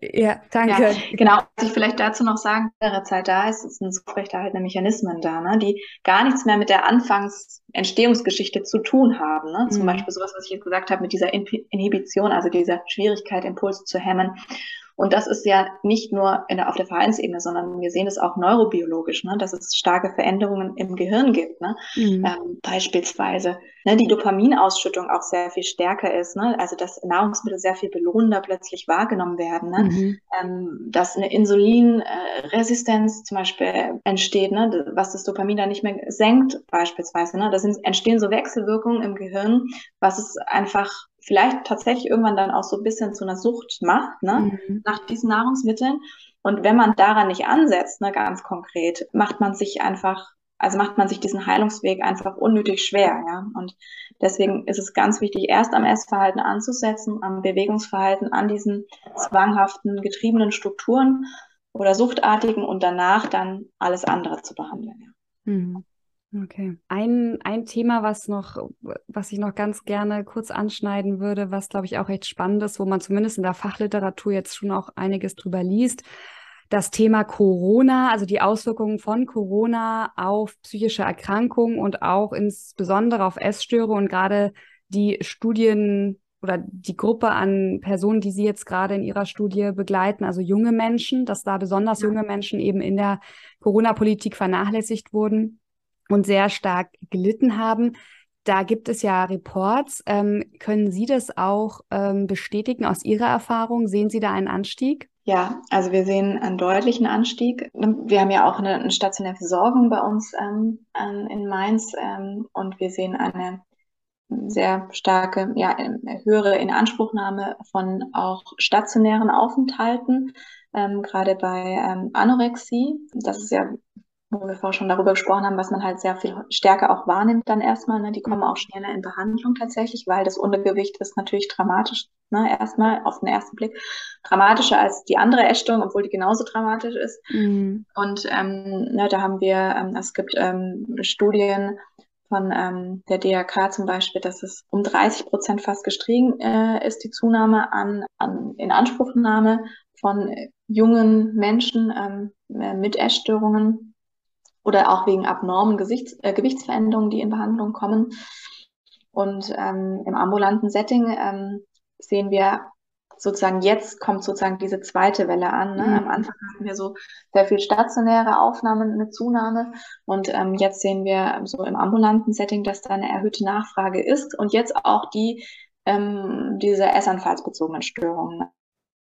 Ja, danke. Ja, genau, was ich vielleicht dazu noch sagen, wäre Zeit da ist, sind aufrechterhaltene Mechanismen da, ne, die gar nichts mehr mit der Anfangsentstehungsgeschichte zu tun haben. Ne? Zum mhm. Beispiel sowas, was ich jetzt gesagt habe, mit dieser Inhibition, also dieser Schwierigkeit, Impulse zu hemmen. Und das ist ja nicht nur der, auf der Verhaltensebene, sondern wir sehen es auch neurobiologisch, ne, dass es starke Veränderungen im Gehirn gibt. Ne? Mhm. Ähm, beispielsweise ne, die Dopaminausschüttung auch sehr viel stärker ist, ne? also dass Nahrungsmittel sehr viel belohnender plötzlich wahrgenommen werden, ne? Mhm. Ähm, dass eine Insulinresistenz zum Beispiel entsteht, ne? was das Dopamin dann nicht mehr senkt beispielsweise. Ne? Da entstehen so Wechselwirkungen im Gehirn, was es einfach vielleicht tatsächlich irgendwann dann auch so ein bisschen zu einer Sucht macht, ne, mhm. nach diesen Nahrungsmitteln. Und wenn man daran nicht ansetzt, ne, ganz konkret, macht man sich einfach, also macht man sich diesen Heilungsweg einfach unnötig schwer, ja. Und deswegen ist es ganz wichtig, erst am Essverhalten anzusetzen, am Bewegungsverhalten, an diesen zwanghaften, getriebenen Strukturen oder suchtartigen und danach dann alles andere zu behandeln, ja. Mhm. Okay. Ein, ein Thema, was noch, was ich noch ganz gerne kurz anschneiden würde, was glaube ich auch recht spannend ist, wo man zumindest in der Fachliteratur jetzt schon auch einiges drüber liest. Das Thema Corona, also die Auswirkungen von Corona auf psychische Erkrankungen und auch insbesondere auf Essstörungen und gerade die Studien oder die Gruppe an Personen, die Sie jetzt gerade in Ihrer Studie begleiten, also junge Menschen, dass da besonders junge Menschen eben in der Corona-Politik vernachlässigt wurden und sehr stark gelitten haben. Da gibt es ja Reports. Ähm, können Sie das auch ähm, bestätigen aus Ihrer Erfahrung? Sehen Sie da einen Anstieg? Ja, also wir sehen einen deutlichen Anstieg. Wir haben ja auch eine, eine stationäre Versorgung bei uns ähm, in Mainz ähm, und wir sehen eine sehr starke, ja, höhere Inanspruchnahme von auch stationären Aufenthalten, ähm, gerade bei ähm, Anorexie. Das ist ja wo wir vorher schon darüber gesprochen haben, was man halt sehr viel stärker auch wahrnimmt dann erstmal. Ne? Die kommen auch schneller in Behandlung tatsächlich, weil das Untergewicht ist natürlich dramatisch ne, erstmal auf den ersten Blick, dramatischer als die andere Essstörung, obwohl die genauso dramatisch ist. Mhm. Und ähm, ne, da haben wir, ähm, es gibt ähm, Studien von ähm, der DRK zum Beispiel, dass es um 30 Prozent fast gestiegen äh, ist, die Zunahme an, an Inanspruchnahme von jungen Menschen ähm, äh, mit Essstörungen oder auch wegen abnormen Gesichts äh, Gewichtsveränderungen, die in Behandlung kommen. Und ähm, im ambulanten Setting ähm, sehen wir sozusagen jetzt kommt sozusagen diese zweite Welle an. Ne? Mhm. Am Anfang hatten wir so sehr viel stationäre Aufnahmen, eine Zunahme und ähm, jetzt sehen wir so im ambulanten Setting, dass da eine erhöhte Nachfrage ist und jetzt auch die ähm, diese essanfallsbezogenen Störungen. Ne?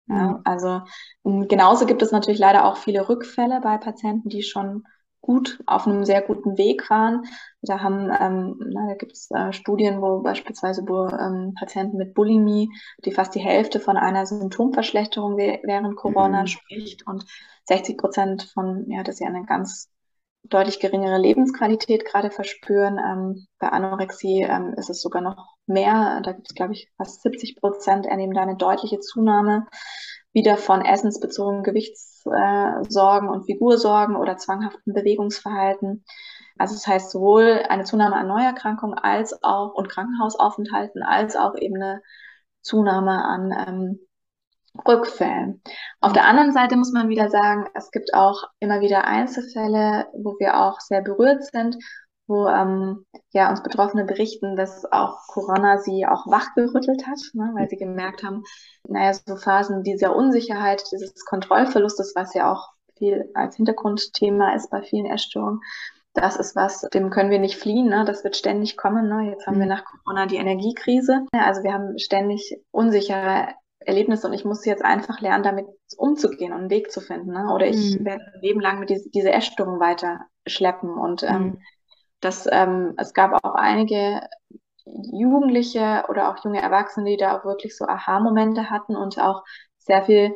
Ja, mhm. also genauso gibt es natürlich leider auch viele Rückfälle bei Patienten, die schon gut auf einem sehr guten Weg waren. Da haben, ähm, na, da gibt es äh, Studien, wo beispielsweise wo, ähm, Patienten mit Bulimie, die fast die Hälfte von einer Symptomverschlechterung während Corona mhm. spricht und 60 Prozent von, ja, dass sie eine ganz deutlich geringere Lebensqualität gerade verspüren. Ähm, bei Anorexie ähm, ist es sogar noch mehr. Da gibt es, glaube ich, fast 70 Prozent ernehmen da eine deutliche Zunahme wieder von essensbezogenen Gewichtssorgen und Figursorgen oder zwanghaften Bewegungsverhalten. Also das heißt sowohl eine Zunahme an Neuerkrankungen als auch und Krankenhausaufenthalten als auch eben eine Zunahme an ähm, Rückfällen. Auf der anderen Seite muss man wieder sagen, es gibt auch immer wieder Einzelfälle, wo wir auch sehr berührt sind wo ähm, ja, uns Betroffene berichten, dass auch Corona sie auch wachgerüttelt hat, ne, weil sie gemerkt haben, naja, so Phasen dieser Unsicherheit, dieses Kontrollverlustes, was ja auch viel als Hintergrundthema ist bei vielen Essstörungen, das ist was, dem können wir nicht fliehen, ne? das wird ständig kommen. Ne? Jetzt haben wir mhm. nach Corona die Energiekrise. Ja, also wir haben ständig unsichere Erlebnisse und ich muss jetzt einfach lernen, damit umzugehen und einen Weg zu finden. Ne? Oder ich mhm. werde ein Leben lang mit diese, diese Essstörung weiter schleppen und ähm, mhm dass ähm, es gab auch einige Jugendliche oder auch junge Erwachsene, die da auch wirklich so Aha-Momente hatten und auch sehr viel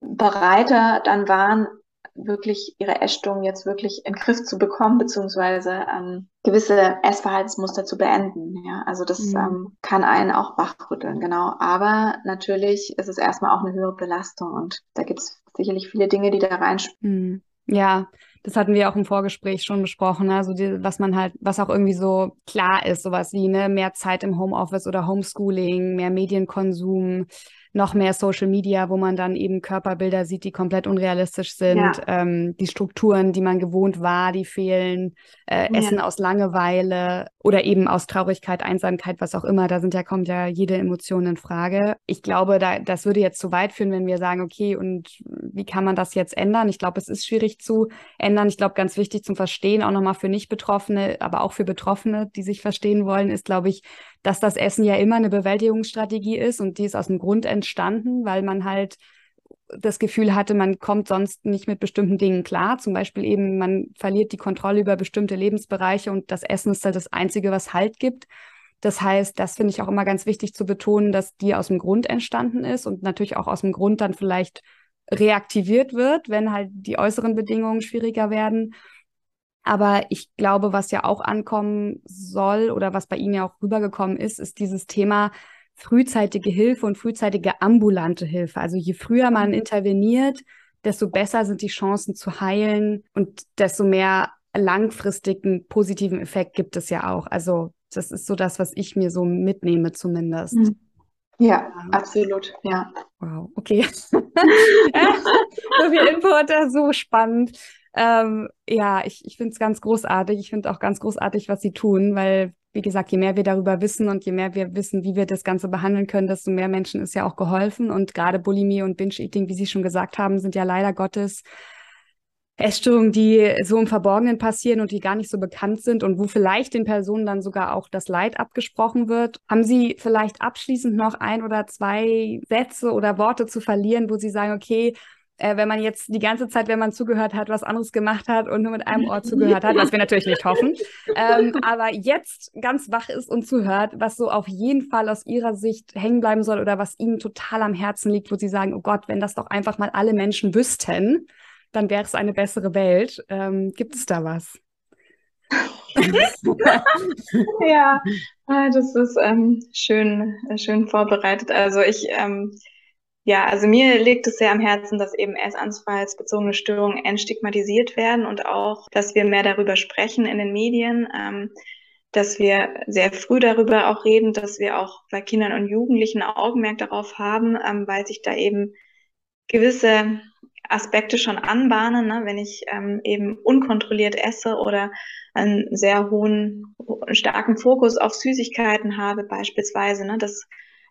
bereiter dann waren, wirklich ihre Essstörung jetzt wirklich in den Griff zu bekommen, beziehungsweise ähm, gewisse Essverhaltensmuster zu beenden. Ja, also das mhm. ähm, kann einen auch wachrütteln, genau. Aber natürlich ist es erstmal auch eine höhere Belastung und da gibt es sicherlich viele Dinge, die da reinspielen. Mhm. Ja, das hatten wir auch im Vorgespräch schon besprochen, also die, was man halt, was auch irgendwie so klar ist, sowas wie ne, mehr Zeit im Homeoffice oder Homeschooling, mehr Medienkonsum, noch mehr Social Media, wo man dann eben Körperbilder sieht, die komplett unrealistisch sind. Ja. Ähm, die Strukturen, die man gewohnt war, die fehlen. Äh, Essen ja. aus Langeweile oder eben aus Traurigkeit, Einsamkeit, was auch immer. Da sind ja, kommt ja jede Emotion in Frage. Ich glaube, da, das würde jetzt zu weit führen, wenn wir sagen, okay, und wie kann man das jetzt ändern? Ich glaube, es ist schwierig zu ändern. Ich glaube, ganz wichtig zum Verstehen, auch nochmal für Nicht-Betroffene, aber auch für Betroffene, die sich verstehen wollen, ist, glaube ich, dass das Essen ja immer eine Bewältigungsstrategie ist und die ist aus dem Grund entstanden, weil man halt das Gefühl hatte, man kommt sonst nicht mit bestimmten Dingen klar. Zum Beispiel eben, man verliert die Kontrolle über bestimmte Lebensbereiche und das Essen ist halt das Einzige, was Halt gibt. Das heißt, das finde ich auch immer ganz wichtig zu betonen, dass die aus dem Grund entstanden ist und natürlich auch aus dem Grund dann vielleicht reaktiviert wird, wenn halt die äußeren Bedingungen schwieriger werden. Aber ich glaube, was ja auch ankommen soll oder was bei Ihnen ja auch rübergekommen ist, ist dieses Thema frühzeitige Hilfe und frühzeitige ambulante Hilfe. Also je früher man mhm. interveniert, desto besser sind die Chancen zu heilen und desto mehr langfristigen positiven Effekt gibt es ja auch. Also das ist so das, was ich mir so mitnehme zumindest. Mhm. Ja, ja, absolut, ja. Wow, okay. so viel Input, so spannend. Ähm, ja, ich, ich finde es ganz großartig. Ich finde auch ganz großartig, was sie tun, weil, wie gesagt, je mehr wir darüber wissen und je mehr wir wissen, wie wir das Ganze behandeln können, desto mehr Menschen ist ja auch geholfen. Und gerade Bulimie und Binge-Eating, wie Sie schon gesagt haben, sind ja leider Gottes Essstörungen, die so im Verborgenen passieren und die gar nicht so bekannt sind und wo vielleicht den Personen dann sogar auch das Leid abgesprochen wird. Haben Sie vielleicht abschließend noch ein oder zwei Sätze oder Worte zu verlieren, wo Sie sagen, okay, äh, wenn man jetzt die ganze Zeit, wenn man zugehört hat, was anderes gemacht hat und nur mit einem Ohr zugehört hat, was wir natürlich nicht hoffen, ähm, aber jetzt ganz wach ist und zuhört, was so auf jeden Fall aus Ihrer Sicht hängen bleiben soll oder was Ihnen total am Herzen liegt, wo Sie sagen, oh Gott, wenn das doch einfach mal alle Menschen wüssten, dann wäre es eine bessere Welt. Ähm, gibt es da was? ja, ah, das ist ähm, schön, schön vorbereitet. Also ich, ähm, ja, also mir liegt es sehr am Herzen, dass eben essanfallsbezogene Störungen entstigmatisiert werden und auch, dass wir mehr darüber sprechen in den Medien. Ähm, dass wir sehr früh darüber auch reden, dass wir auch bei Kindern und Jugendlichen Augenmerk darauf haben, ähm, weil sich da eben gewisse Aspekte schon anbahnen, ne? wenn ich ähm, eben unkontrolliert esse oder einen sehr hohen, starken Fokus auf Süßigkeiten habe beispielsweise, ne? dass,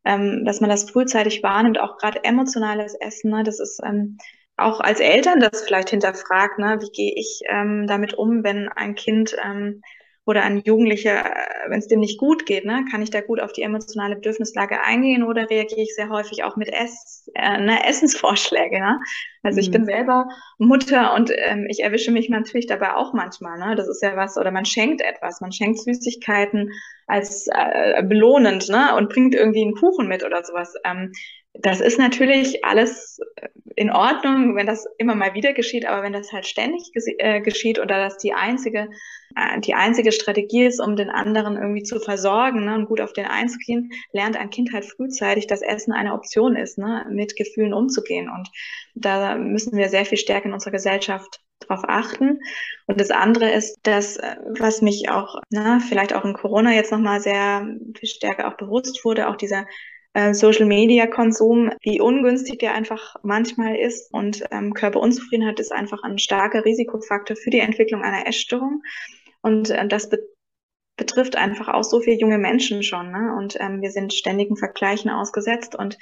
ähm, dass man das frühzeitig wahrnimmt, auch gerade emotionales Essen, ne? das ist ähm, auch als Eltern das vielleicht hinterfragt, ne? wie gehe ich ähm, damit um, wenn ein Kind ähm, oder ein Jugendlicher, äh, wenn es dem nicht gut geht, ne, kann ich da gut auf die emotionale Bedürfnislage eingehen oder reagiere ich sehr häufig auch mit Ess, äh, ne, Essensvorschläge. Ne? Also mhm. ich bin selber Mutter und ähm, ich erwische mich natürlich dabei auch manchmal. Ne? Das ist ja was, oder man schenkt etwas, man schenkt Süßigkeiten als äh, belohnend ne? und bringt irgendwie einen Kuchen mit oder sowas. Ähm, das ist natürlich alles äh, in Ordnung, wenn das immer mal wieder geschieht, aber wenn das halt ständig äh, geschieht oder das die einzige, äh, die einzige Strategie ist, um den anderen irgendwie zu versorgen ne, und gut auf den einzugehen, lernt ein Kind halt frühzeitig, dass Essen eine Option ist, ne, mit Gefühlen umzugehen. Und da müssen wir sehr viel stärker in unserer Gesellschaft drauf achten. Und das andere ist das, äh, was mich auch, na, ne, vielleicht auch in Corona jetzt nochmal sehr viel stärker auch bewusst wurde, auch dieser äh, Social Media Konsum, wie ungünstig der einfach manchmal ist. Und ähm, Körperunzufriedenheit ist einfach ein starker Risikofaktor für die Entwicklung einer Essstörung. Und äh, das be betrifft einfach auch so viele junge Menschen schon. Ne? Und ähm, wir sind ständigen Vergleichen ausgesetzt. Und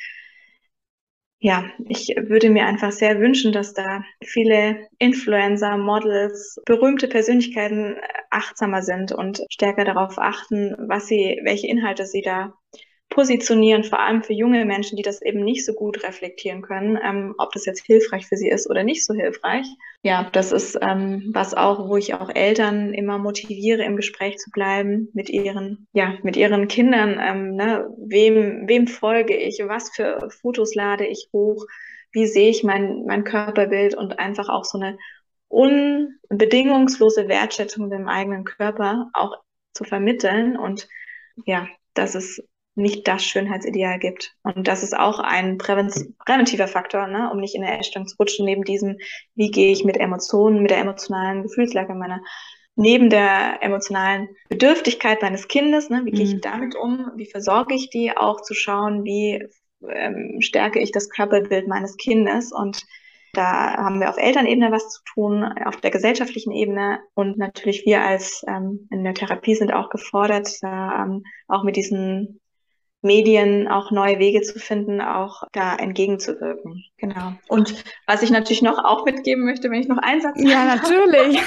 ja, ich würde mir einfach sehr wünschen, dass da viele Influencer, Models, berühmte Persönlichkeiten äh, achtsamer sind und stärker darauf achten, was sie, welche Inhalte sie da positionieren, vor allem für junge Menschen, die das eben nicht so gut reflektieren können, ähm, ob das jetzt hilfreich für sie ist oder nicht so hilfreich. Ja, das ist ähm, was auch, wo ich auch Eltern immer motiviere, im Gespräch zu bleiben mit ihren, ja, mit ihren Kindern. Ähm, ne? wem, wem folge ich? Was für Fotos lade ich hoch? Wie sehe ich mein, mein Körperbild und einfach auch so eine unbedingungslose Wertschätzung dem eigenen Körper auch zu vermitteln und ja, das ist nicht das Schönheitsideal gibt. Und das ist auch ein präventiver Faktor, ne, um nicht in der Essstörung zu rutschen, neben diesem, wie gehe ich mit Emotionen, mit der emotionalen Gefühlslage meiner, neben der emotionalen Bedürftigkeit meines Kindes, ne, wie gehe ich mhm. damit um, wie versorge ich die, auch zu schauen, wie ähm, stärke ich das Körperbild meines Kindes und da haben wir auf Elternebene was zu tun, auf der gesellschaftlichen Ebene und natürlich wir als ähm, in der Therapie sind auch gefordert, ähm, auch mit diesen Medien auch neue Wege zu finden, auch da entgegenzuwirken. Genau. Und was ich natürlich noch auch mitgeben möchte, wenn ich noch einen Satz Ja, natürlich.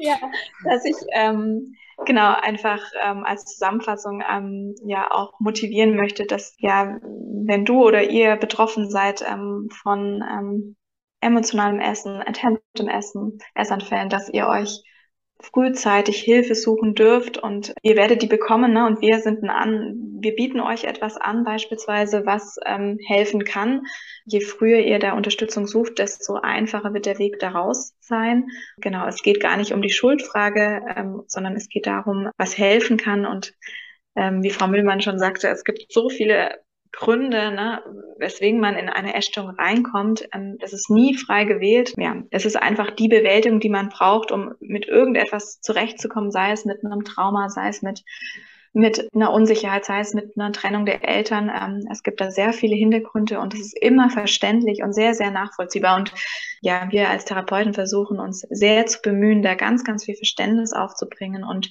ja, dass ich ähm, genau einfach ähm, als Zusammenfassung ähm, ja auch motivieren möchte, dass ja, wenn du oder ihr betroffen seid ähm, von ähm, emotionalem Essen, attentivem Essen, Essanfällen, dass ihr euch frühzeitig Hilfe suchen dürft und ihr werdet die bekommen ne? und wir sind an, wir bieten euch etwas an beispielsweise, was ähm, helfen kann. Je früher ihr da Unterstützung sucht, desto einfacher wird der Weg daraus sein. Genau, es geht gar nicht um die Schuldfrage, ähm, sondern es geht darum, was helfen kann und ähm, wie Frau Müllmann schon sagte, es gibt so viele Gründe, ne, weswegen man in eine Essstörung reinkommt. Ähm, das ist nie frei gewählt. Ja, es ist einfach die Bewältigung, die man braucht, um mit irgendetwas zurechtzukommen, sei es mit einem Trauma, sei es mit mit einer Unsicherheit, sei es mit einer Trennung der Eltern. Ähm, es gibt da sehr viele Hintergründe und es ist immer verständlich und sehr, sehr nachvollziehbar. Und ja, wir als Therapeuten versuchen uns sehr zu bemühen, da ganz, ganz viel Verständnis aufzubringen und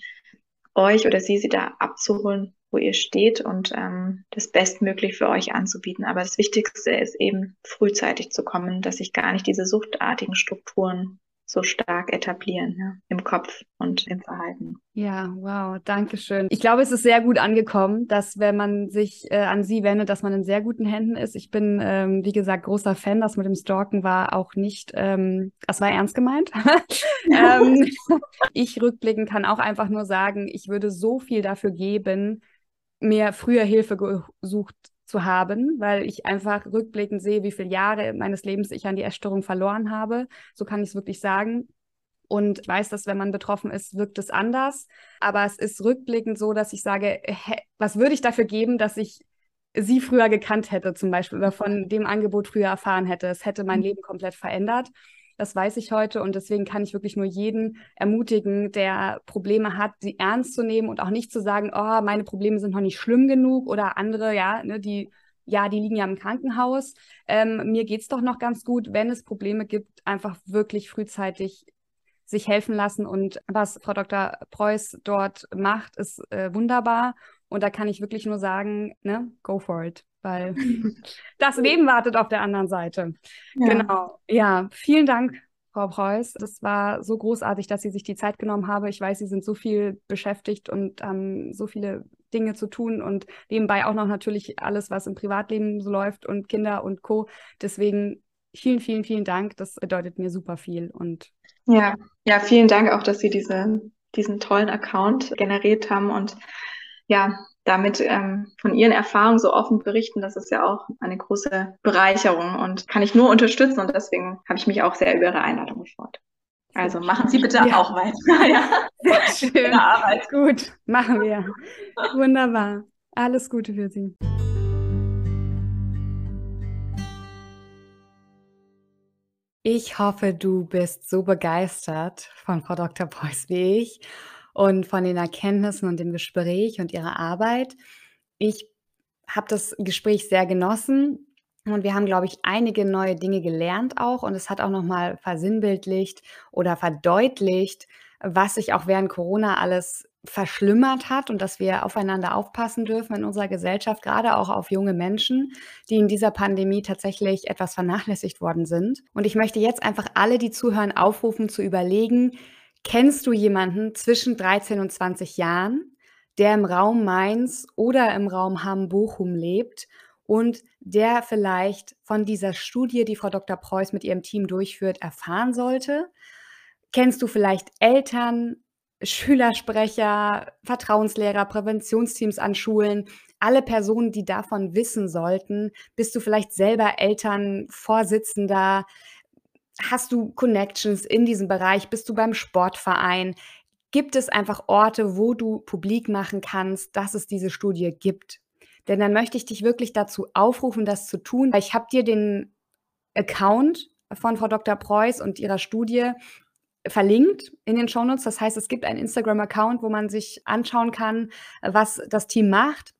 euch oder sie sie da abzuholen, wo ihr steht und ähm, das bestmöglich für euch anzubieten. Aber das Wichtigste ist eben frühzeitig zu kommen, dass sich gar nicht diese suchtartigen Strukturen so stark etablieren ja, im Kopf und im Verhalten. Ja, wow, danke schön. Ich glaube, es ist sehr gut angekommen, dass wenn man sich äh, an Sie wendet, dass man in sehr guten Händen ist. Ich bin, ähm, wie gesagt, großer Fan. Das mit dem Stalken war auch nicht, ähm, das war ernst gemeint. ähm, ich rückblickend kann auch einfach nur sagen, ich würde so viel dafür geben, mir früher Hilfe gesucht zu haben, weil ich einfach rückblickend sehe, wie viele Jahre meines Lebens ich an die Essstörung verloren habe. So kann ich es wirklich sagen. Und ich weiß, dass wenn man betroffen ist, wirkt es anders. Aber es ist rückblickend so, dass ich sage, hä, was würde ich dafür geben, dass ich sie früher gekannt hätte zum Beispiel oder von dem Angebot früher erfahren hätte. Es hätte mein mhm. Leben komplett verändert. Das weiß ich heute und deswegen kann ich wirklich nur jeden ermutigen, der Probleme hat, sie ernst zu nehmen und auch nicht zu sagen, oh, meine Probleme sind noch nicht schlimm genug oder andere, ja, ne, die ja, die liegen ja im Krankenhaus. Ähm, mir geht es doch noch ganz gut, wenn es Probleme gibt, einfach wirklich frühzeitig sich helfen lassen. Und was Frau Dr. Preuß dort macht, ist äh, wunderbar. Und da kann ich wirklich nur sagen, ne, go for it, weil das Leben wartet auf der anderen Seite. Ja. Genau. Ja, vielen Dank, Frau Preuß. Das war so großartig, dass Sie sich die Zeit genommen haben. Ich weiß, Sie sind so viel beschäftigt und haben ähm, so viele Dinge zu tun und nebenbei auch noch natürlich alles, was im Privatleben so läuft und Kinder und Co. Deswegen vielen, vielen, vielen Dank. Das bedeutet mir super viel. Und ja, ja, vielen Dank auch, dass Sie diese, diesen tollen Account generiert haben und ja, damit ähm, von Ihren Erfahrungen so offen berichten, das ist ja auch eine große Bereicherung und kann ich nur unterstützen und deswegen habe ich mich auch sehr über Ihre Einladung gefreut. Also machen Sie bitte ja. auch weiter. ja. Sehr schön. Arbeit. Gut, machen wir. Wunderbar. Alles Gute für Sie. Ich hoffe, du bist so begeistert von Frau Dr. Preuß wie ich und von den Erkenntnissen und dem Gespräch und ihrer Arbeit. Ich habe das Gespräch sehr genossen und wir haben, glaube ich, einige neue Dinge gelernt auch und es hat auch nochmal versinnbildlicht oder verdeutlicht, was sich auch während Corona alles verschlimmert hat und dass wir aufeinander aufpassen dürfen in unserer Gesellschaft, gerade auch auf junge Menschen, die in dieser Pandemie tatsächlich etwas vernachlässigt worden sind. Und ich möchte jetzt einfach alle, die zuhören, aufrufen zu überlegen, Kennst du jemanden zwischen 13 und 20 Jahren, der im Raum Mainz oder im Raum Hamm-Bochum lebt und der vielleicht von dieser Studie, die Frau Dr. Preuß mit ihrem Team durchführt, erfahren sollte? Kennst du vielleicht Eltern, Schülersprecher, Vertrauenslehrer, Präventionsteams an Schulen, alle Personen, die davon wissen sollten? Bist du vielleicht selber Eltern, Vorsitzender, hast du Connections in diesem Bereich? Bist du beim Sportverein? Gibt es einfach Orte, wo du publik machen kannst, dass es diese Studie gibt? Denn dann möchte ich dich wirklich dazu aufrufen, das zu tun. Ich habe dir den Account von Frau Dr. Preuß und ihrer Studie verlinkt in den Shownotes. Das heißt, es gibt einen Instagram-Account, wo man sich anschauen kann, was das Team macht.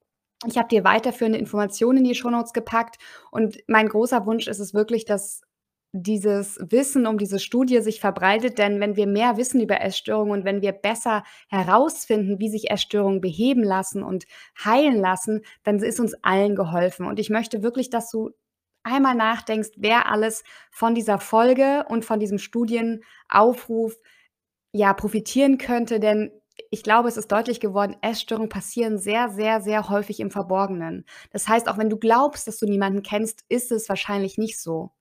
Ich habe dir weiterführende Informationen in die Shownotes gepackt und mein großer Wunsch ist es wirklich, dass dieses Wissen um diese Studie sich verbreitet, denn wenn wir mehr wissen über Essstörungen und wenn wir besser herausfinden, wie sich Essstörungen beheben lassen und heilen lassen, dann ist uns allen geholfen. Und ich möchte wirklich, dass du einmal nachdenkst, wer alles von dieser Folge und von diesem Studienaufruf ja profitieren könnte, denn ich glaube, es ist deutlich geworden, Essstörungen passieren sehr, sehr, sehr häufig im Verborgenen. Das heißt, auch wenn du glaubst, dass du niemanden kennst, ist es wahrscheinlich nicht so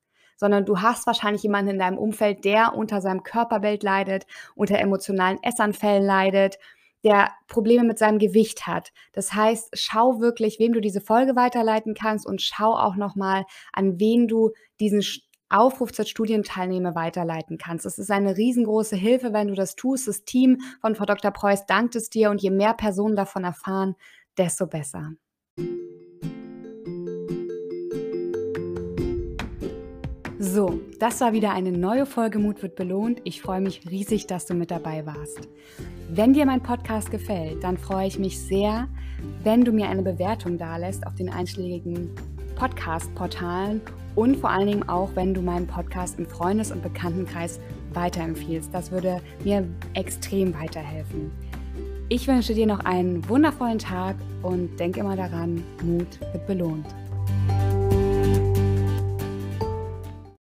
sondern du hast wahrscheinlich jemanden in deinem Umfeld, der unter seinem Körperbild leidet, unter emotionalen Essanfällen leidet, der Probleme mit seinem Gewicht hat. Das heißt, schau wirklich, wem du diese Folge weiterleiten kannst und schau auch nochmal, an wen du diesen Aufruf zur Studienteilnehmer weiterleiten kannst. Es ist eine riesengroße Hilfe, wenn du das tust. Das Team von Frau Dr. Preuß dankt es dir und je mehr Personen davon erfahren, desto besser. So, das war wieder eine neue Folge Mut wird belohnt. Ich freue mich riesig, dass du mit dabei warst. Wenn dir mein Podcast gefällt, dann freue ich mich sehr, wenn du mir eine Bewertung dalässt auf den einschlägigen Podcast-Portalen und vor allen Dingen auch, wenn du meinen Podcast im Freundes- und Bekanntenkreis weiterempfiehlst. Das würde mir extrem weiterhelfen. Ich wünsche dir noch einen wundervollen Tag und denk immer daran, Mut wird belohnt.